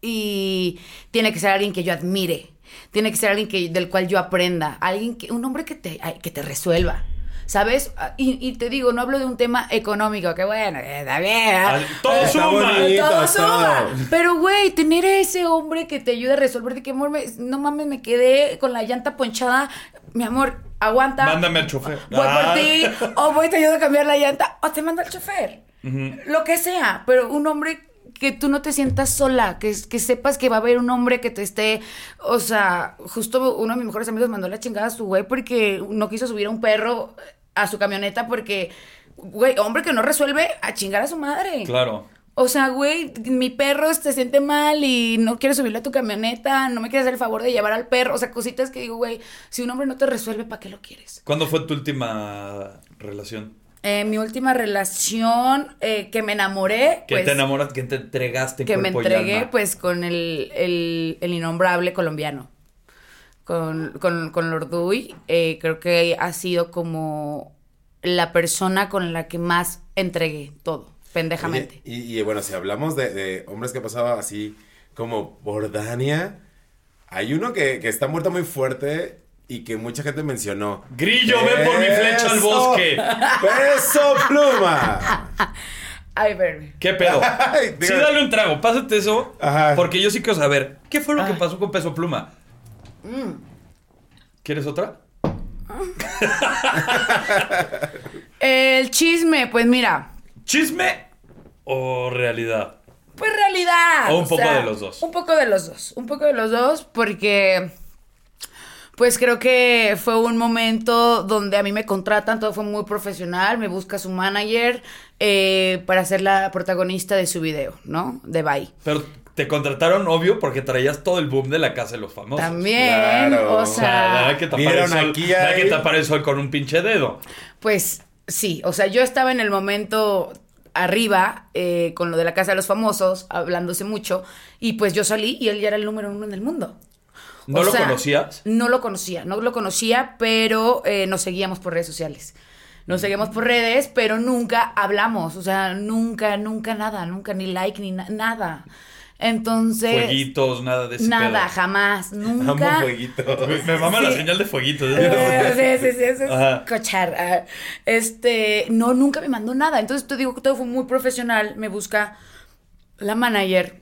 Y tiene que ser alguien que yo admire. Tiene que ser alguien que, del cual yo aprenda. Alguien que, un hombre que te, que te resuelva. ¿Sabes? Ah, Y, y te digo, no hablo de un tema económico, que bueno, eh, está bien. Ay, todo Está suma. bonito. Todo suma. Pero, güey, tener a ese hombre que te ayude a resolver de que, amor, me- no mames, me quedé con la llanta ponchada. Mi amor, aguanta. Mándame al chofer. Voy Ah. por ti, o voy te ayudo a cambiar la llanta, o te mando al chofer. Lo que sea, pero un hombre que tú no te sientas sola, que, que sepas que va a haber un hombre que te esté, o sea, justo uno de mis mejores amigos mandó la chingada a su güey porque no quiso subir a un perro a su camioneta porque, güey, hombre que no resuelve a chingar a su madre. Claro. O sea, güey, mi perro se siente mal y no quiere subirle a tu camioneta, no me quieres hacer el favor de llevar al perro. O sea, cositas que digo, güey, si un hombre no te resuelve, ¿para qué lo quieres? ¿Cuándo fue tu última relación? Eh, mi última relación eh, que me enamoré, Que pues, te enamoras, que te entregaste que me entregué, alma? pues, con el, el, el innombrable colombiano. Con, con, con Lorduy, eh, creo que ha sido como la persona con la que más entregué todo, pendejamente. Oye, y, y, bueno, si hablamos de, de hombres que pasaba así como por Dania, hay uno que, que está muerto muy fuerte y que mucha gente mencionó. Grillo, ven por mi flecha al bosque. ¡Peso pluma! Ay, verme. ¿Qué pedo? Ay, Sí, dale un trago, pásate eso. Ajá. Porque yo sí quiero saber, ¿qué fue lo que pasó con Peso Pluma? ¿Quieres otra? El chisme, pues mira, ¿Chisme o realidad? pues realidad. O un poco de los dos. Un poco de los dos, un poco de los dos, porque pues creo que fue un momento donde a mí me contratan, todo fue muy profesional, me busca su manager eh, para ser la protagonista de su video, ¿no? De Bye. Pero te contrataron, obvio, porque traías todo el boom de la casa de los famosos. También, Claro. o sea, nada sea, que tapar vieron el sol, aquí nada ahí. que tapar el sol con un pinche dedo. pues sí, o sea, yo estaba en el momento arriba eh, con lo de la casa de los famosos, hablándose mucho, y pues yo salí y él ya era el número uno en el mundo. ¿No O lo sea, conocías? No lo conocía, no lo conocía, pero eh, nos seguíamos por redes sociales. Nos seguíamos por redes, pero nunca hablamos, o sea, nunca, nunca nada, nunca ni like ni na- nada. Entonces, Fueguitos, nada de ese nada, pedo. jamás, Amo nunca. jueguitos. Me, me mama la Sí. señal de fueguitos. Eh, sí, sí, sí, eso es cochar. ah. Este, no, nunca me mandó nada. Entonces te digo que todo fue muy profesional. Me busca la manager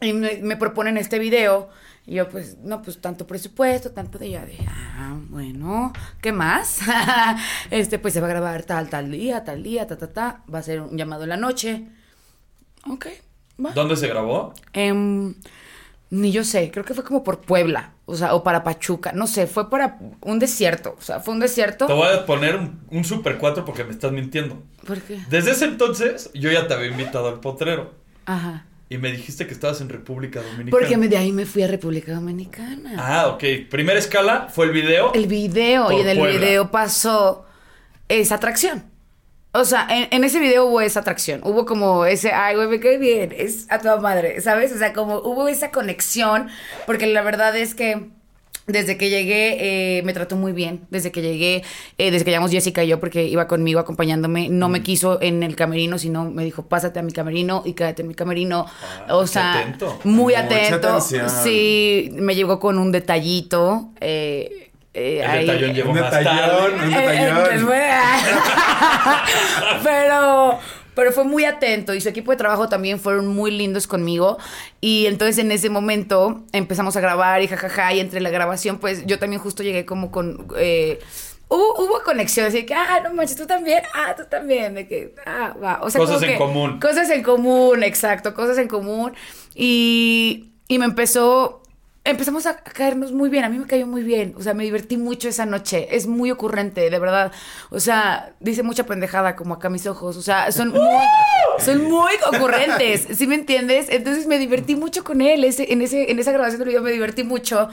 y me, me proponen este video. Y yo, pues, no, pues tanto presupuesto, tanto de ya de, ah, bueno, ¿qué más? este, pues se va a grabar tal, tal día, tal día, ta, ta, ta. Va a ser un llamado en la noche. Ok, va. ¿Dónde se grabó? Em, ni yo sé, creo que fue como por Puebla, o sea, o para Pachuca, no sé, fue para un desierto, o sea, fue un desierto. Te voy a poner un, un super 4 porque me estás mintiendo. ¿Por qué? Desde ese entonces, yo ya te había invitado al potrero. Ajá. Y me dijiste que estabas en República Dominicana. Porque me- de ahí me fui a República Dominicana. Ah, ok. Primera escala fue el video. El video, y en el Puebla. video pasó esa atracción. O sea, en, en ese video hubo esa atracción. Hubo como ese, ay, güey, me cae bien. Es a toda madre, ¿sabes? O sea, como hubo esa conexión. Porque la verdad es que desde que llegué eh, me trató muy bien. Desde que llegué, eh, desde que llegamos Jessica y yo, porque iba conmigo acompañándome, no Mm. me quiso en el camerino, sino me dijo, pásate a mi camerino y quédate en mi camerino. Ah, o sea, atento. muy Mucha atento. atención. Sí, me llegó con un detallito. eh, eh, El ahí- detallón llegó Un más detallón, tarde. un eh, eh, detallón. después- pero, pero fue muy atento y su equipo de trabajo también fueron muy lindos conmigo. Y entonces en ese momento empezamos a grabar y jajaja. Y entre la grabación, pues yo también justo llegué como con. eh, Hubo, hubo conexión, así que, ah, no manches, tú también, ah, tú también, de que, ah, va. O sea, Cosas en que- común. Cosas en común, exacto, cosas en común. Y, y me empezó, empezamos a caernos muy bien, a mí me cayó muy bien, o sea, me divertí mucho esa noche, es muy ocurrente, de verdad. O sea, dice mucha pendejada como acá mis ojos, o sea, son muy, son muy ocurrentes, ¿sí me entiendes? Entonces me divertí mucho con él, ese, en, ese, en esa grabación del video me divertí mucho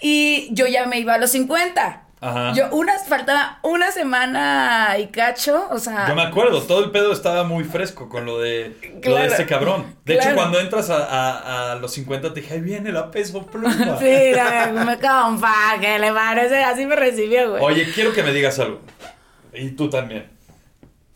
y yo ya me iba a los 50. Ajá. Yo, unas, faltaba una semana y cacho, o sea... Yo me acuerdo, todo el pedo estaba muy fresco con lo de, lo de este cabrón. De hecho, cuando entras a, a- a los 50 te dije, ahí viene la peso pluma. Sí, no, me compa, que le parece, así me recibió, güey. Oye, quiero que me digas algo. Y tú también.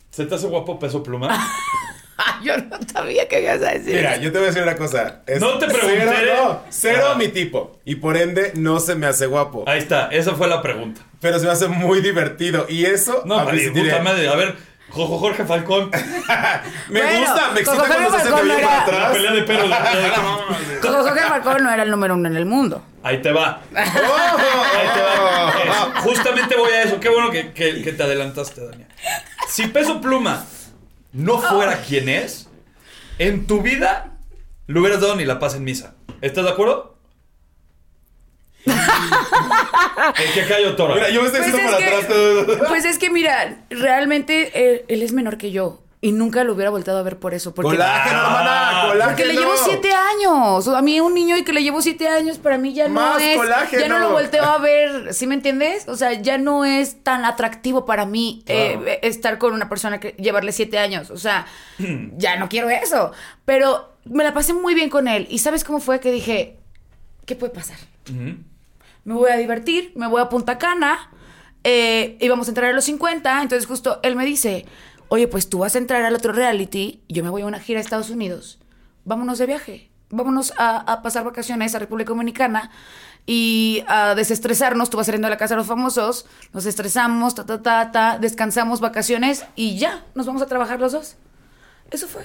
¿Se te hace guapo peso pluma? Yo no sabía que ibas a decir. Mira, yo te voy a decir una cosa. Es No te pregunté. Cero, no, cero mi tipo. Y por ende, no se me hace guapo. Ahí está, esa fue la pregunta. Pero se me hace muy divertido. Y eso. No, a mí puta madre. A ver, Jojo Jorge Falcón. Me Bueno, gusta, me excita Coco cuando se hace cabello era- para La atrás. pelea de perros. la pelea de- Coco Jorge Falcón no era el número uno en el mundo. Ahí te va. ¡Oh! Ahí te va. Es- justamente voy a eso. Qué bueno que, que- que te adelantaste, Dania. Si Peso Pluma no fuera quien es, en tu vida le hubieras dado ni la paz en misa. ¿Estás de acuerdo? ¿En qué cayó Toro? Mira, yo me estoy Pues haciendo es, para atrás. que, todo. pues es que mira, realmente él, él es menor que yo. Y nunca lo hubiera volteado a ver por eso. Porque, Colágeno, Ah, hermana, colágeno. porque le llevo siete años. A mí un niño y que le llevo siete años, para mí ya no Más es. colágeno. Ya no lo volteo a ver, ¿sí me entiendes? O sea, ya no es tan atractivo para mí eh, Claro. estar con una persona que llevarle siete años. O sea, ya no quiero eso. Pero me la pasé muy bien con él. ¿Y sabes cómo fue que dije, ¿qué puede pasar? Me voy a divertir, me voy a Punta Cana, eh, íbamos a entrar a los 50, entonces justo él me dice, oye, pues tú vas a entrar al otro reality, y yo me voy a una gira a Estados Unidos, vámonos de viaje, vámonos a, a pasar vacaciones a República Dominicana y a desestresarnos, tú vas saliendo a la casa de los famosos, nos estresamos, ta, ta, ta, ta, descansamos, vacaciones, y ya, nos vamos a trabajar los dos. Eso fue.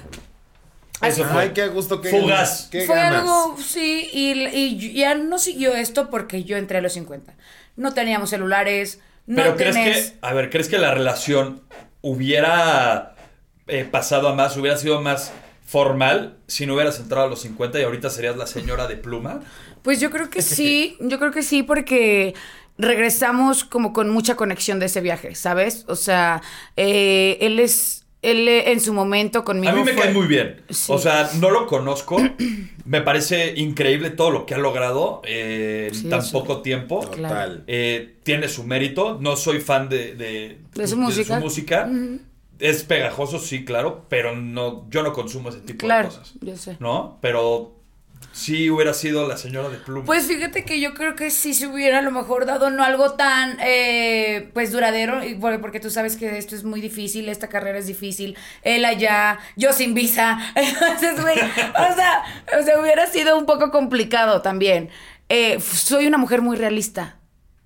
Eso fue. Ay, qué gusto, qué Fugaz. qué Fue ganas. algo, sí, y, y ya no siguió esto porque yo entré a los 50. No teníamos celulares, no Pero crees tenés- que, a ver, ¿crees que la relación hubiera eh, pasado a más, hubiera sido más formal si no hubieras entrado a los 50 y ahorita serías la señora de pluma? Pues yo creo que sí, yo creo que sí porque regresamos como con mucha conexión de ese viaje, ¿sabes? O sea, eh, él es, él eh, en su momento conmigo A mí me fue- cae muy bien. Sí. O sea, no lo conozco. me parece increíble todo lo que ha logrado eh, en tan poco tiempo. Total. Eh, tiene su mérito. No soy fan de, de, De su música. música. Es pegajoso, sí, claro, pero no, yo no consumo ese tipo Claro, de cosas. yo sé. ¿No? Pero sí hubiera sido la señora de pluma. Pues fíjate que yo creo que sí se hubiera a lo mejor dado no algo tan eh, pues duradero, porque, tú sabes que esto es muy difícil, esta carrera es difícil, él allá, yo sin visa, entonces güey, o sea, o sea, hubiera sido un poco complicado también. Eh, soy una mujer muy realista.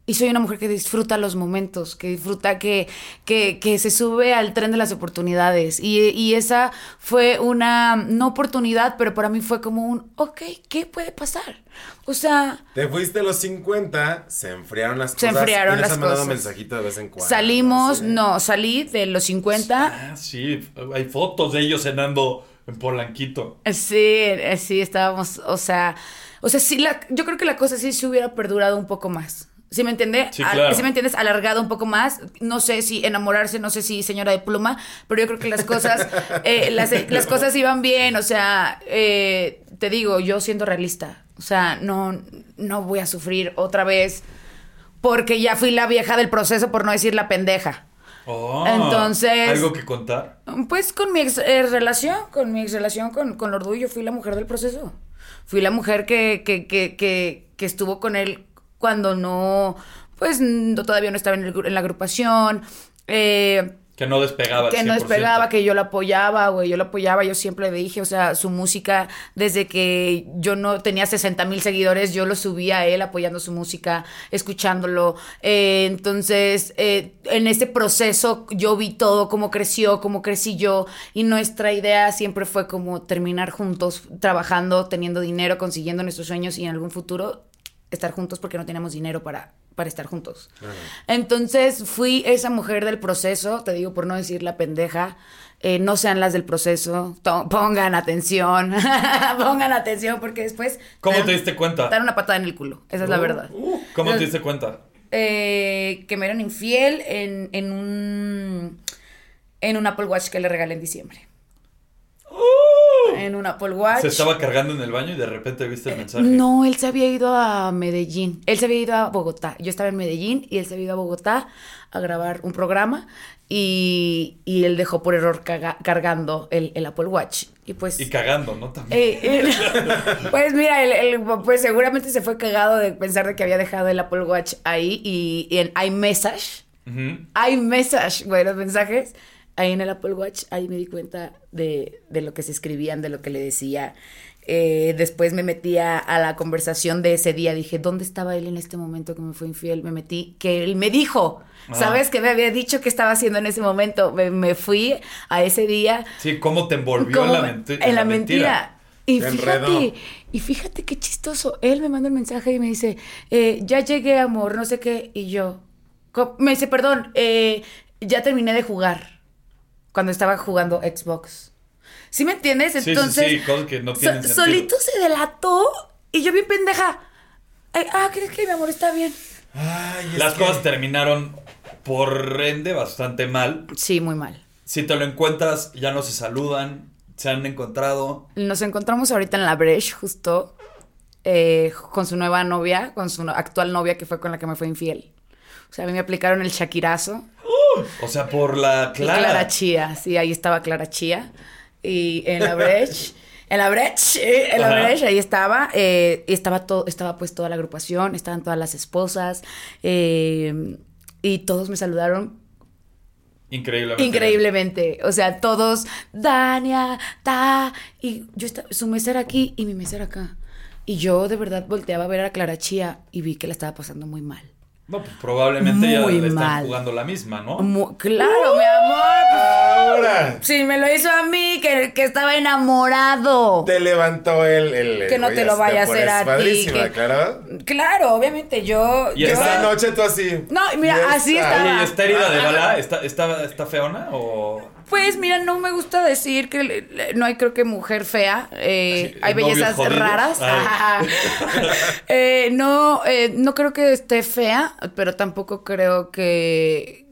Y soy una mujer que disfruta los momentos, que disfruta, que, que, que se sube al tren de las oportunidades. Y, y esa fue una, no oportunidad, pero para mí fue como un, ok, ¿qué puede pasar? O sea, Te fuiste a los 50, se enfriaron las Se cosas. enfriaron y les las han mandado cosas. mensajito de vez en cuando. salimos, no, salí de los 50. Ah, sí, hay fotos de ellos cenando en Polanquito. Sí, eh, sí, estábamos, o sea, o sea, sí, la, yo creo que la cosa sí se hubiera perdurado un poco más. ¿Sí me entiende? Sí, claro. ¿Sí me entiendes? Alargado un poco más. No sé si enamorarse, no sé si señora de pluma, pero yo creo que las cosas, eh, las, las cosas iban bien. O sea, eh, te digo, yo siendo realista, o sea, no, no voy a sufrir otra vez porque ya fui la vieja del proceso, por no decir la pendeja. Oh, Entonces- ¿Algo que contar? Pues con mi ex eh, relación, con mi ex relación con, con Lordu, yo fui la mujer del proceso. Fui la mujer que, que, que, que, que estuvo con él cuando no, pues no, todavía no estaba en, el en la agrupación. Eh, Que no despegaba. que no 100%. despegaba, que yo lo apoyaba, güey, yo lo apoyaba, yo siempre le dije, o sea, su música, desde que yo no tenía 60 mil seguidores, yo lo subía a él apoyando su música, escuchándolo. Eh, entonces, eh, en ese proceso yo vi todo, cómo creció, cómo crecí yo, y nuestra idea siempre fue como terminar juntos, trabajando, teniendo dinero, consiguiendo nuestros sueños y en algún futuro estar juntos porque no teníamos dinero para, para estar juntos. Entonces fui esa mujer del proceso, te digo por no decir la pendeja, eh, no sean las del proceso, pongan atención, pongan atención porque después... ¿Cómo dan- te diste cuenta? Dan una patada en el culo, esa es la verdad. Uh, ¿Cómo te diste cuenta? Eh, que me eran infiel en, en un en un Apple Watch que le regalé en diciembre. En un Apple Watch. Uh. Se estaba cargando en el baño y de repente viste el mensaje. No, él se había ido a Medellín. Él se había ido a Bogotá. Yo estaba en Medellín y él se había ido a Bogotá a grabar un programa y, y él dejó por error caga- cargando el, el Apple Watch. Y pues... Y cagando, ¿no? También. eh, pues mira, él, él, pues seguramente se fue cagado de pensar de que había dejado el Apple Watch ahí y, y en iMessage, Ujú. iMessage, güey, los mensajes, ahí en el Apple Watch, ahí me di cuenta de, de lo que se escribían, de lo que le decía. Eh, después me metí a, a la conversación de ese día, dije, ¿dónde estaba él en este momento que me fue infiel? Me metí, que él me dijo, Ah. ¿sabes? Que me había dicho que estaba haciendo en ese momento. Me, me fui a ese día Sí, ¿cómo te envolvió en la, en la mentira. Y Te fíjate, enredó. y fíjate qué chistoso. Él me manda un mensaje y me dice, eh, ya llegué, amor, no sé qué. Y yo, me dice, perdón, eh, ya terminé de jugar. Cuando estaba jugando Xbox. ¿Sí me entiendes? Sí, sí, Entonces, sí, cosas que no tienen solito se delató y yo bien pendeja. Ay, ah, ¿crees que mi amor está bien? Ay, es Las que- cosas terminaron por ende bastante mal. Sí, muy mal. Si te lo encuentras, ya no se saludan, se han encontrado. Nos encontramos ahorita en la Breche, justo, eh, con su nueva novia, con su actual novia que fue con la que me fue infiel. O sea, a mí me aplicaron el shakirazo. O sea, por la Clara. Clara. Chía, sí, ahí estaba Clara Chía. Y en la Breche, en la Breche, eh, en la Ajá. Breche, ahí estaba. eh, y estaba, todo, estaba pues toda la agrupación, estaban todas las esposas. eh, y todos me saludaron Increíblemente. Increíblemente. O sea, todos, Dania, ta. Y yo estaba, su mesera aquí y mi mesera acá. Y yo de verdad volteaba a ver a Clara Chía y vi que la estaba pasando muy mal. No, pues probablemente ya le están mal. jugando la misma, ¿no? Mu- claro, mi amor. Ahora. Sí, me lo hizo a mí, que, que estaba enamorado. Te levantó el. el Que no te lo vaya a hacer a ti, Padrísima, que- claro. Claro, obviamente, yo... Y yo- Esta noche tú así. No, mira, así. Oye, ¿y esta herida de bala está, está, está feona o...? Pues mira, no me gusta decir que le- le- no hay creo que mujer fea, eh, hay bellezas raras. Ay. Eh, no, eh, no creo que esté fea, pero tampoco creo que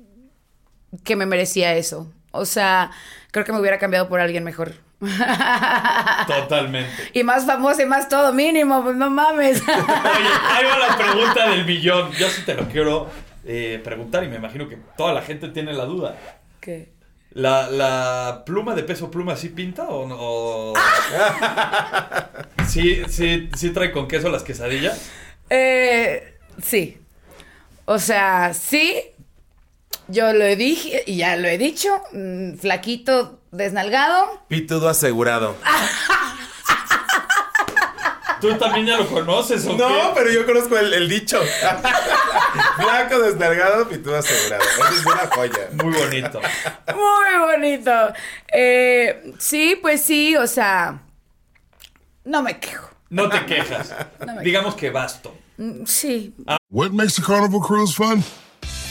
que me merecía eso. O sea, creo que me hubiera cambiado por alguien mejor. Totalmente. Y más famosa y más todo mínimo, pues no mames. Oye, ahí va la pregunta del millón. Yo sí te lo quiero eh, preguntar y me imagino que toda la gente tiene la duda. ¿Qué? ¿La, la pluma de peso pluma sí pinta o no? o- ¿Sí, sí, sí trae con queso las quesadillas? Eh, sí. O sea, sí. Yo lo dije y ya lo he dicho. mm, Flaquito, desnalgado. Pitudo asegurado. ¿Tú también ya lo conoces o No, qué? pero yo conozco el, el dicho. Blanco, desnalgado, pitudo asegurado. Esa es una joya. Muy bonito. Muy bonito. Eh, sí, pues sí, o sea. No me quejo. No te quejas. Digamos que basto. Mm, Sí. What makes a carnival cruise fun?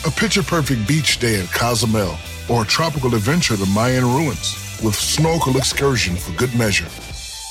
A picture perfect beach day at Cozumel or a tropical adventure to Mayan ruins with snorkel excursion for good measure.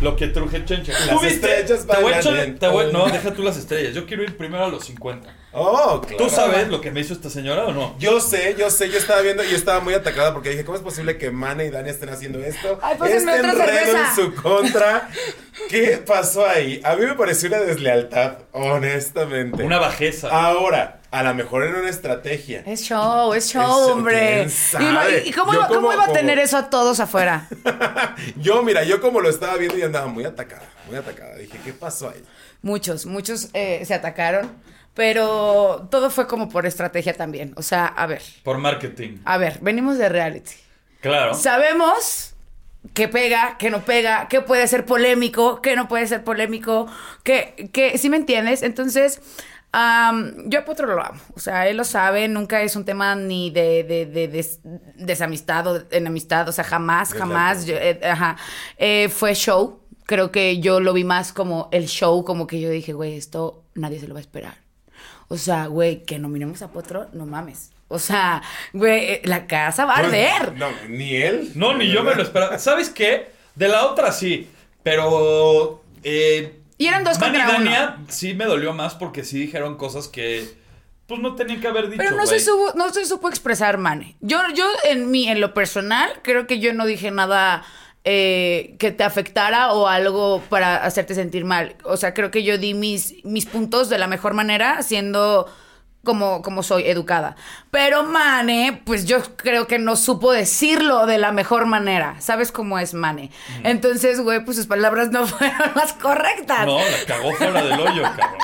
lo que truje chencha. Las estrellas Te voy a echar- te voy- en- No, deja tú las estrellas. Yo quiero ir primero a los 50. Oh, claro. ¿Tú sabes lo que me hizo esta señora o no? Yo sé, yo sé, yo estaba viendo y estaba muy atacada porque dije, ¿cómo es posible que Mane y Dani estén haciendo esto? Ay, pásenme este enredo cerveza. en su contra. ¿Qué pasó ahí? A mí me pareció una deslealtad, honestamente. Una bajeza. Ahora, a lo mejor era una estrategia. Es show, es show, hombre. ¿Y, y cómo, Yo iba, cómo como- iba a como- tener eso a todos afuera? Yo, mira, yo como lo estaba viendo y andaba muy atacada, muy atacada. Dije, ¿qué pasó ahí? Muchos, muchos eh, se atacaron, pero todo fue como por estrategia también. O sea, a ver, Por marketing. a ver, venimos de reality. Claro. Sabemos que pega, que no pega, que puede ser polémico, que no puede ser polémico, que, que ¿sí me entiendes? Entonces, am, yo a Potro lo amo, o sea, él lo sabe, nunca es un tema ni de, de, de des- desamistad o enemistad, o sea, jamás, jamás, yo- eh, ajá, Eh, fue show, creo que yo lo vi más como el show, como que yo dije, güey, esto nadie se lo va a esperar. O sea, güey, que nominemos a Potro, no mames. O sea, güey, eh, la casa va a arder. No, ni él. No, ni yo me lo esperaba. ¿Sabes qué? De la otra sí, pero... eh, Y eran dos Manny contra y uno. Dania sí me dolió más porque sí dijeron cosas que pues no tenían que haber dicho, Pero no se, supo, no se supo expresar, Mane. Yo, yo en mí, en lo personal, creo que yo no dije nada eh, que te afectara o algo para hacerte sentir mal. O sea, creo que yo di mis, mis puntos de la mejor manera, siendo como, como soy, educada. Pero Mane, pues yo creo que no supo decirlo de la mejor manera. ¿Sabes cómo es Mane? Entonces, güey, pues sus palabras no fueron las correctas. No, la cagó fuera del hoyo, cabrón.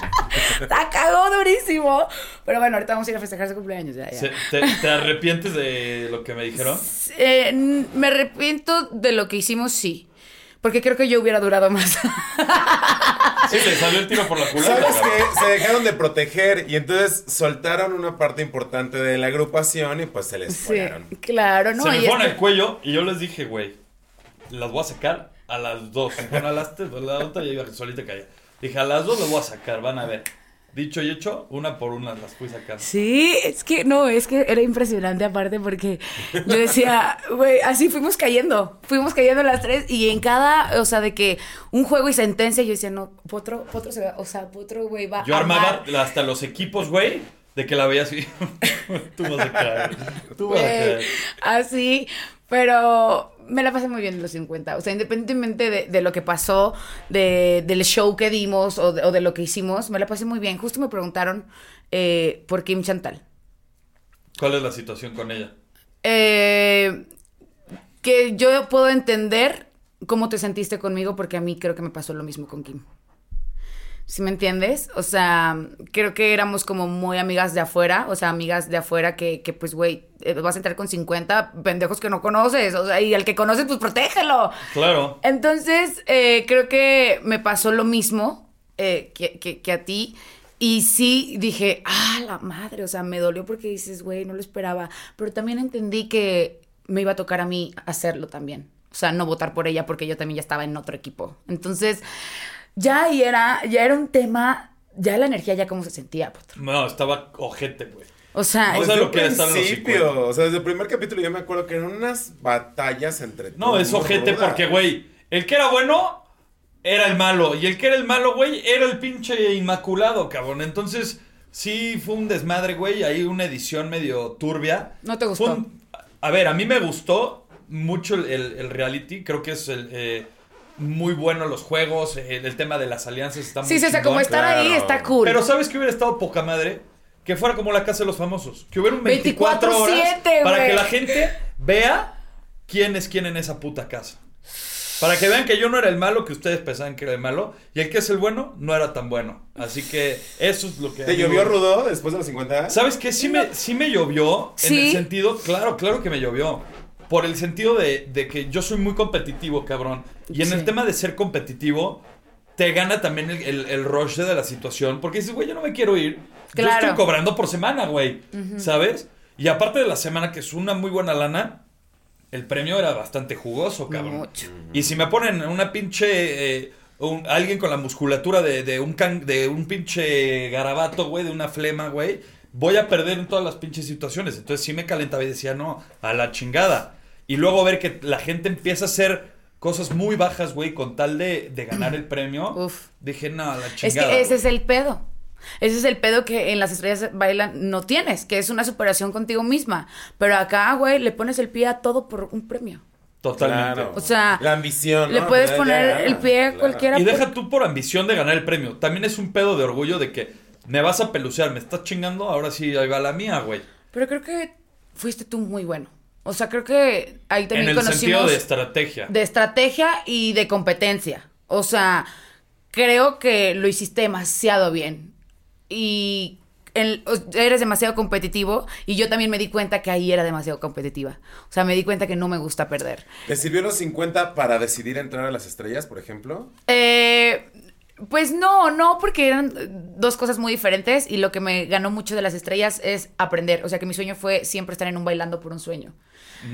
La cagó durísimo. Pero bueno, ahorita vamos a ir a festejar su cumpleaños. Ya, ya. ¿Te, te arrepientes de lo que me dijeron? Eh, me arrepiento de lo que hicimos, sí. Porque creo que yo hubiera durado más. Sí, le salió el tiro por la culata. ¿Sabes qué? Se dejaron de proteger y entonces soltaron una parte importante de la agrupación y pues se les sí, fueron. claro, ¿no? Se me fueron este- al cuello y yo les dije, güey, las voy a sacar a las dos. Bueno, a las tres, la otra ya iba solita caía. Dije, a las dos las voy a sacar, van a ver. Dicho y hecho, una por una las fui sacando. Sí, es que no, es que era impresionante aparte porque yo decía, güey, así fuimos cayendo, fuimos cayendo las tres y en cada, o sea, de que un juego y sentencia yo decía, no, Potro, Potro se va, o sea, Potro, güey, va Yo a armaba amar. hasta los equipos, güey, de que la veía así. Tú vas a caer. Tú vas a caer. así, pero me la pasé muy bien en los 50. O sea, independientemente de, de lo que pasó, de, del show que dimos o de, o de lo que hicimos, me la pasé muy bien. Justo me preguntaron eh, por Kim Chantal. ¿Cuál es la situación con ella? Eh, que yo puedo entender cómo te sentiste conmigo porque a mí creo que me pasó lo mismo con Kim. ¿Sí me entiendes? O sea, creo que éramos como muy amigas de afuera, o sea, amigas de afuera que, que pues, güey, eh, vas a entrar con 50 pendejos que no conoces, o sea, y al que conoces, pues protégelo. Claro. Entonces, eh, creo que me pasó lo mismo eh, que, que- que a ti. Y sí dije, ah, la madre, o sea, me dolió porque dices, güey, no lo esperaba. Pero también entendí que me iba a tocar a mí hacerlo también. O sea, no votar por ella porque yo también ya estaba en otro equipo. Entonces, ya ahí era, ya era un tema, ya la energía, ya cómo se sentía, Potro. No, estaba ojete, güey. O sea, O sea, lo que principio, o sea, desde el primer capítulo yo me acuerdo que eran unas batallas entre No, es ojete porque, güey, el que era bueno era el malo. Y el que era el malo, güey, era el pinche inmaculado, cabrón. Entonces, sí fue un desmadre, güey. Ahí una edición medio turbia. ¿No te gustó? Un- a ver, a mí me gustó mucho el, el- el reality. Creo que es el, eh, muy bueno los juegos. El, el tema de las alianzas está muy sí, sí, o sea, como estar ahí está cool. Pero ¿sabes qué hubiera estado poca madre? Que fuera como la casa de los famosos. Que hubiera un 24 horas 24/7, para que la gente vea quién es quién en esa puta casa. Para que vean que yo no era el malo, que ustedes pensaban que era el malo. Y el que es el bueno, no era tan bueno. Así que eso es lo que... ¿Te llovió rudo después de los 50? ¿Sabes qué? Sí me, sí me llovió en Sí. el sentido, claro, claro que me llovió. Por el sentido de, de que yo soy muy competitivo, cabrón. Y en Sí. el tema de ser competitivo, te gana también el, el, el rush de la situación. Porque dices, güey, yo no me quiero ir. Yo estoy cobrando por semana, güey. ¿Sabes? Y aparte de la semana, que es una muy buena lana, el premio era bastante jugoso, cabrón. Mucho. Y si me ponen una pinche. eh, un- alguien con la musculatura de, de un can- de un pinche garabato, güey, de una flema, güey, voy a perder en todas las pinches situaciones. Entonces sí me calentaba y decía, no, a la chingada. Y luego ver que la gente empieza a hacer cosas muy bajas, güey, con tal de, de ganar el premio. Uf. Dije, no, a la Es chingada. que ese güey". es el pedo. Ese es el pedo que en las estrellas bailan no tienes, que es una superación contigo misma. Pero acá, güey, le pones el pie a todo por un premio. Totalmente. Claro. O sea, la ambición. le ¿no? puedes Ya, poner ya, el pie a claro. cualquiera. Y por- deja tú por ambición de ganar el premio. También es un pedo de orgullo de que me vas a pelucear, me estás chingando, ahora sí ahí va la mía, güey. Pero creo que fuiste tú muy bueno. O sea, creo que ahí En también el conocimos sentido de estrategia. de estrategia y de competencia. O sea, creo que lo hiciste demasiado bien. Y el- eres demasiado competitivo. Y yo también me di cuenta que ahí era demasiado competitiva. O sea, me di cuenta que no me gusta perder. ¿Te sirvió los 50 para decidir entrar a las estrellas, por ejemplo? Eh, pues no, no, porque eran dos cosas muy diferentes y lo que me ganó mucho de las estrellas es aprender. O sea, que mi sueño fue siempre estar en un bailando por un sueño.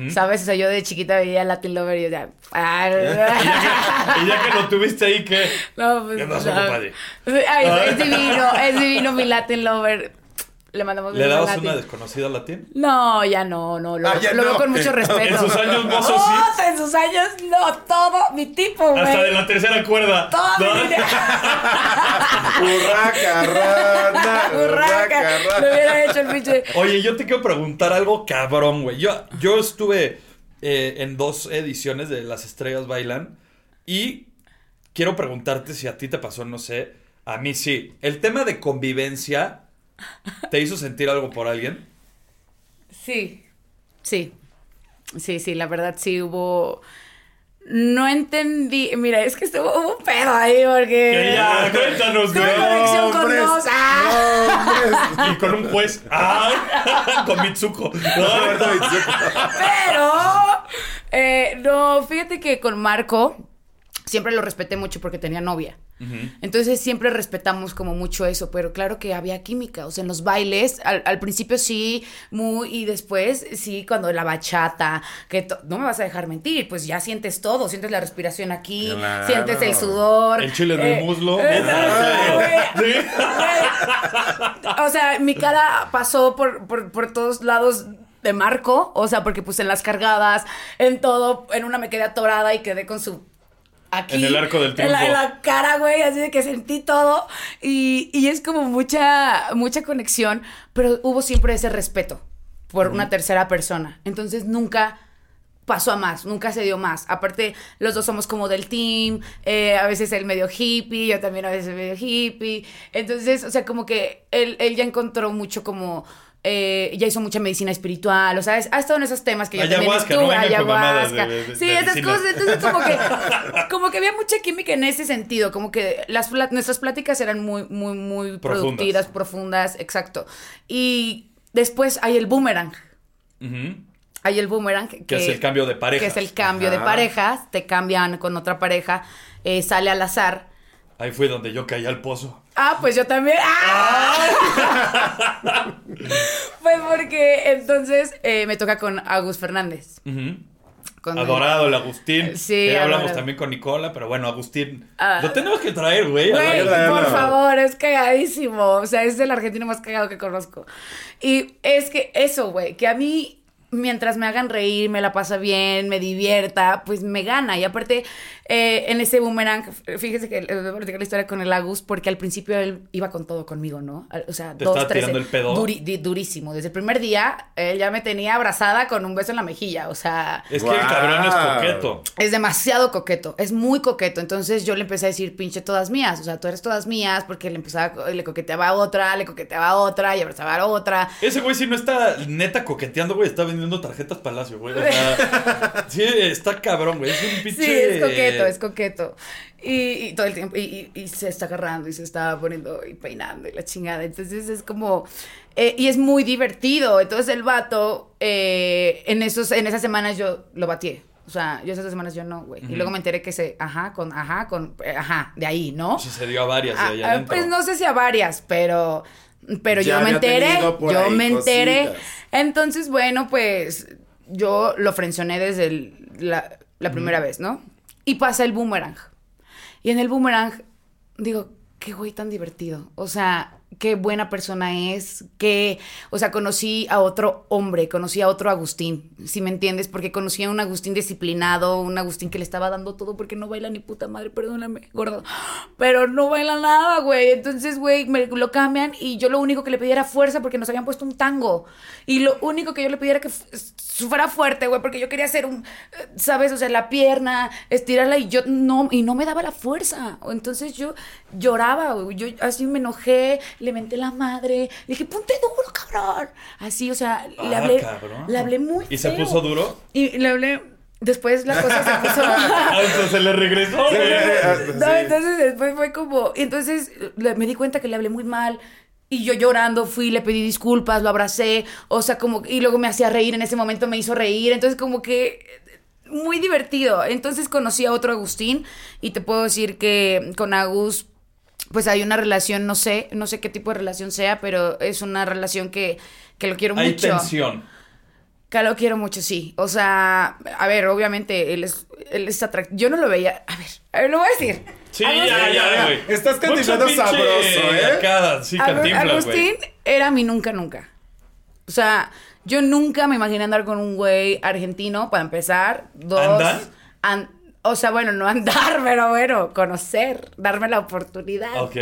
¿Sabes? O sea, yo de chiquita veía Latin Lover y yo ya... Y ya que lo tuviste ahí, ¿qué? No, pues, ¿Qué pasó, no. compadre? Ay, es divino, es divino mi Latin Lover. Le mandamos ¿Le dabas una desconocida latín? No, ya no, no. Lo, Ah, veo no. con mucho respeto. En sus años mozos, Oh, sí. En sus años, no, todo, mi tipo, güey. Hasta de la tercera cuerda. Todo ¿no? mi Urraca, rana, Urraca. urraca, Lo hubiera hecho el pinche. Oye, yo te quiero preguntar algo cabrón, güey. Yo, yo estuve eh, en dos ediciones de Las Estrellas Bailan y quiero preguntarte si a ti te pasó, no sé. A mí sí. El tema de convivencia, ¿te hizo sentir algo por alguien? Sí, sí. Sí, sí, la verdad sí hubo. No entendí. Mira, es que estuvo hubo un pedo ahí porque. Que ya, cuéntanos, Tuve güey. conexión con dos. ¡Ah! Y con un juez. ¡Ah! con Mitsuko. Roberto Mitsuko. Pero. eh, no, fíjate que con Marco siempre lo respeté mucho porque tenía novia. Entonces siempre respetamos como mucho eso, pero claro que había química, o sea, en los bailes, al, al principio sí, muy, y después sí, cuando la bachata, que no me vas a dejar mentir, pues ya sientes todo, sientes la respiración aquí, Claro. sientes el sudor. El chile en el eh, muslo. eh, Ah, güey. O sea, mi cara pasó por, por, por todos lados de Marco, o sea, porque pues en las cargadas, en todo, en una me quedé atorada y quedé con su aquí. En el arco del En la, en la cara, güey, así de que sentí todo. Y, y es como mucha, mucha conexión, pero hubo siempre ese respeto por una tercera persona. Entonces nunca pasó a más, nunca se dio más. Aparte, los dos somos como del team, eh, a veces él medio hippie, yo también a veces medio hippie. Entonces, o sea, como que él, él ya encontró mucho como eh, ya hizo mucha medicina espiritual, o sea, ha estado en esos temas que ya también Ayahuasca, estuvo, no ayahuasca. de- de- de sí, esas medicina. cosas, entonces como que, como que había mucha química en ese sentido, como que las, nuestras pláticas eran muy, muy, muy Profundas. productivas, profundas, exacto. Y después hay el boomerang. Ujú. Hay el boomerang que, Que es el cambio de parejas. Que es el cambio de Ajá. parejas, te cambian con otra pareja, eh, sale al azar. Ahí fue donde yo caí al pozo. Ah, pues yo también. ¡Ah! pues porque entonces eh, me toca con Agus Fernández. Con Adorado el Agustín. Sí, Ya hablamos adorado. también con Nicola, pero bueno, Agustín. Ah. Lo tenemos que traer, güey. Güey, por favor, es cagadísimo. O sea, es el argentino más cagado que conozco. Y es que eso, güey, que a mí, mientras me hagan reír, me la pasa bien, me divierta, pues me gana. Y aparte, eh, en ese boomerang, fíjese que voy a platicar la historia con el Agus, porque al principio él iba con todo conmigo, ¿no? O sea, ¿Te dos, tres. tirando el pedo? duri- di- durísimo. Desde el primer día, él ya me tenía abrazada con un beso en la mejilla. O sea. Es que el cabrón es coqueto. Es demasiado coqueto, es muy coqueto. Entonces yo le empecé a decir, pinche todas mías. O sea, tú eres todas mías, porque le empezaba, le coqueteaba a otra, le coqueteaba a otra y abrazaba a otra. Ese güey sí no está neta coqueteando, güey. Está vendiendo tarjetas Palacio, güey. O sea, sí, está cabrón, güey. Es un pinche... Sí, es coqueto, es coqueto. Y, y todo el tiempo, y, y- y se está agarrando y se está poniendo y peinando y la chingada. Entonces es como, eh, y es muy divertido. Entonces el vato, eh, en, esos, en esas semanas yo lo batié. O sea, yo esas semanas yo no, güey. Y luego me enteré que se, ajá, con, ajá, con, eh, ajá, de ahí, ¿no? Sí, se dio a varias de Ah, allá ah, adentro. pues no sé si a varias, pero, pero Ya yo me enteré, yo me enteré. Entonces, bueno, pues yo lo frencioné desde el- la, la primera vez, ¿no? Y pasa el boomerang. Y en el boomerang, digo, qué güey tan divertido. O sea, qué buena persona es, que, o sea, conocí a otro hombre, conocí a otro Agustín, si me entiendes, porque conocí a un Agustín disciplinado, un Agustín que le estaba dando todo porque no baila ni puta madre, perdóname, gordo, pero no baila nada, güey. Entonces, güey, me lo cambian y yo lo único que le pedía era fuerza porque nos habían puesto un tango. Y lo único que yo le pedía era que fu- fuera fuerte, güey, porque yo quería hacer un, ¿sabes? O sea, la pierna, estirarla y yo no, y no me daba la fuerza. Entonces yo lloraba, güey. Yo así me enojé, le menté la madre, le dije, ponte duro, cabrón. Así, o sea, le Ah, hablé, cabrón. le hablé muy ¿Y se puso duro? Y le hablé, después la cosa se puso... Ah, entonces se le regresó, Sí, ah, No, sí. entonces después fue como. Entonces le- me di cuenta que le hablé muy mal. Y yo llorando fui, le pedí disculpas, lo abracé. O sea, como. Y luego me hacía reír, en ese momento me hizo reír. Entonces, como que. Muy divertido. Entonces conocí a otro Agustín. Y te puedo decir que con Agus. Pues hay una relación, no sé, no sé qué tipo de relación sea, pero es una relación que, que lo quiero Hay mucho. tensión. Que lo quiero mucho, sí. O sea, a ver, obviamente, él es, él es atractivo. Yo no lo veía. A ver, a ver, lo voy a decir. Sí, Agustín- ya, ya, güey. Estás pinche sabroso, ¿eh? arcada, sí, Agustín güey. era mi nunca, nunca. O sea, yo nunca me imaginé andar con un güey argentino, para empezar. Dos. O sea, bueno, no andar, pero bueno, conocer, darme la oportunidad. Ok.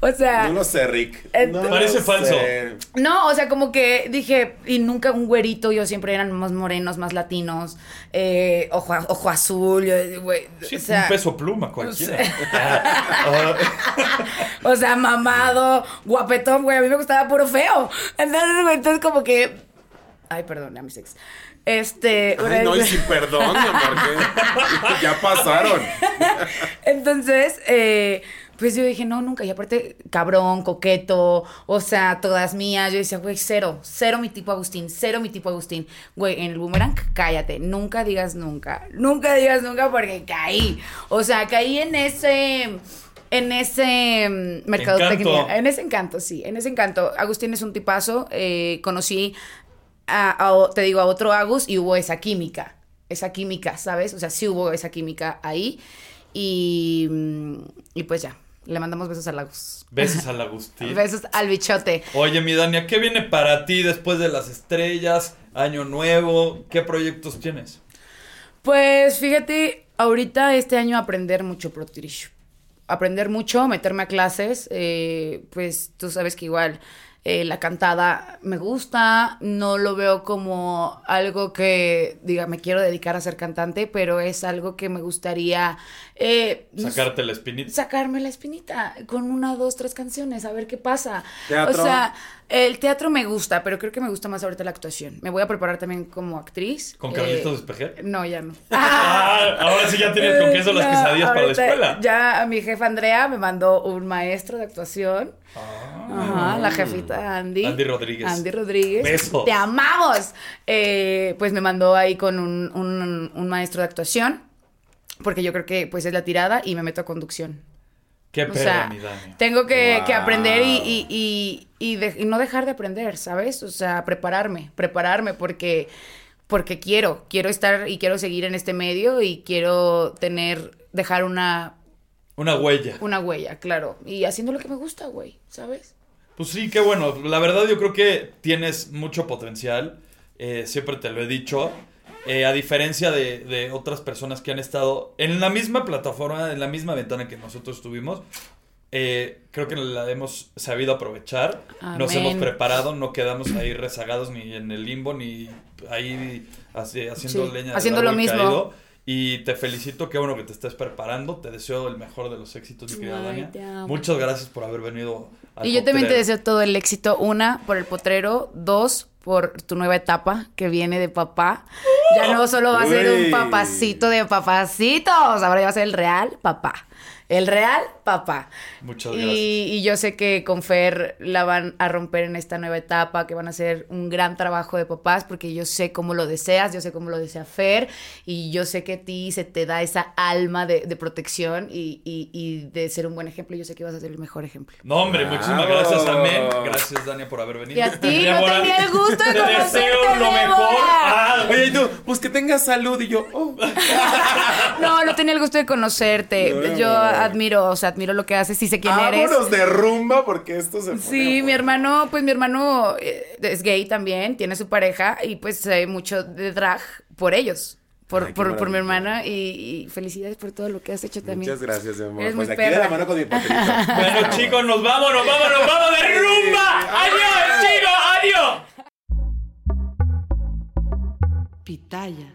O sea. No lo sé, Rick. No Parece falso. sé. No, o sea, como que dije, y nunca un güerito, yo siempre eran más morenos, más latinos, eh, ojo, ojo azul, yo, güey, Sí, o sea, un peso pluma cualquiera. O sea, mamado, guapetón, güey, a mí me gustaba puro feo. Entonces, güey, entonces como que, ay, perdón, a mis ex. Este, Ay, no, y sin perdón, mi amor, que ya pasaron. Entonces, eh, pues yo dije, no, nunca. Y aparte, cabrón, coqueto, o sea, todas mías. Yo decía, güey, cero, cero mi tipo Agustín, cero mi tipo Agustín. Güey, en el boomerang, cállate, nunca digas nunca, nunca digas nunca porque caí. O sea, caí en ese... En ese mm, mercadotecnia, Encanto. en ese encanto, sí, en ese encanto. Agustín es un tipazo. eh, conocí a, a- te digo, a otro Agus y hubo esa química. Esa química, ¿sabes? O sea, sí hubo esa química ahí. Y, mm, y pues ya, le mandamos besos al Agus. Besos al Agustín. Besos al bichote. Oye, mi Dania, ¿qué viene para ti después de las estrellas? Año nuevo, ¿qué proyectos tienes? Pues fíjate, ahorita este año aprender mucho Pro Trish. Aprender mucho, meterme a clases. eh, pues tú sabes que igual Eh, la cantada me gusta, no lo veo como algo que diga me quiero dedicar a ser cantante, pero es algo que me gustaría eh, no sé, Sacarte la espinita. sacarme la espinita con una, dos, tres canciones, a ver qué pasa. Teatro. O sea, el teatro me gusta, pero creo que me gusta más ahorita la actuación. Me voy a preparar también como actriz. ¿Con Eh, Carlitos Espejer? No, ya no. Ah, ahora sí ya tienes con queso las No, quesadillas para la escuela. Ya mi jefa Andrea me mandó un maestro de actuación. Ah. Ajá, la jefita Andy. Andy Rodríguez. Andy Rodríguez. Besos. Te amamos. Eh, pues me mandó ahí con un, un- un maestro de actuación. Porque yo creo que pues es la tirada y me meto a conducción. Qué O sea, tengo que, aprender y, y- y- y de- y no dejar de aprender, ¿sabes? O sea, prepararme, prepararme porque, porque quiero, quiero estar y quiero seguir en este medio y quiero tener, dejar una, Una huella. una huella, claro. Y haciendo lo que me gusta, güey, ¿sabes? Pues sí, qué bueno. La verdad yo creo que tienes mucho potencial. Eh, siempre te lo he dicho. Eh, a diferencia de, de otras personas que han estado en la misma plataforma, en la misma ventana que nosotros estuvimos, eh, creo que la hemos sabido aprovechar. Nos hemos preparado, no quedamos ahí rezagados ni en el limbo, ni ahí así- haciendo Sí, leña. haciendo lo mismo. caído. Y te felicito, qué bueno que te estés preparando. Te deseo el mejor de los éxitos, mi querida Ay, Dania. Muchas gracias por haber venido. al Y yo también te deseo todo el éxito. Una, por el potrero. Dos, por tu nueva etapa que viene de papá. Ya no solo va a ser un papacito de papacitos, ahora ya va a ser el real papá. El real papá. Muchas Y, gracias. y yo sé que con Fer la van a romper en esta nueva etapa, que van a hacer un gran trabajo de papás, porque yo sé cómo lo deseas, yo sé cómo lo desea Fer, y yo sé que a ti se te da esa alma de, de protección y, y- y de ser un buen ejemplo. Yo sé que vas a ser el mejor ejemplo. No, hombre, muchísimas gracias, amén. Gracias, Dania, por haber venido. Y a ti, no Débora, tenía el gusto de Te conocerte, deseo lo mejor. Ah, Oye, y tú, pues que tengas salud. Y yo, oh. No, no tenía el gusto de conocerte. No. Yo admiro, o sea, admiro lo que haces y sé quién eres. Vámonos de rumba porque esto se pone Sí, mi hermano, pues mi hermano eh, es gay también, tiene su pareja y pues sé mucho de drag por ellos, por, Ay, por, por mi hermana y, y felicidades por todo lo que has hecho también. Muchas gracias, mi amor. Eres Pues muy aquí de la perra. mano con mi potrito. Bueno, chicos, nos vamos, nos vamos, nos vamos de rumba. ¡Adiós, chicos! ¡Adiós! Pitaya.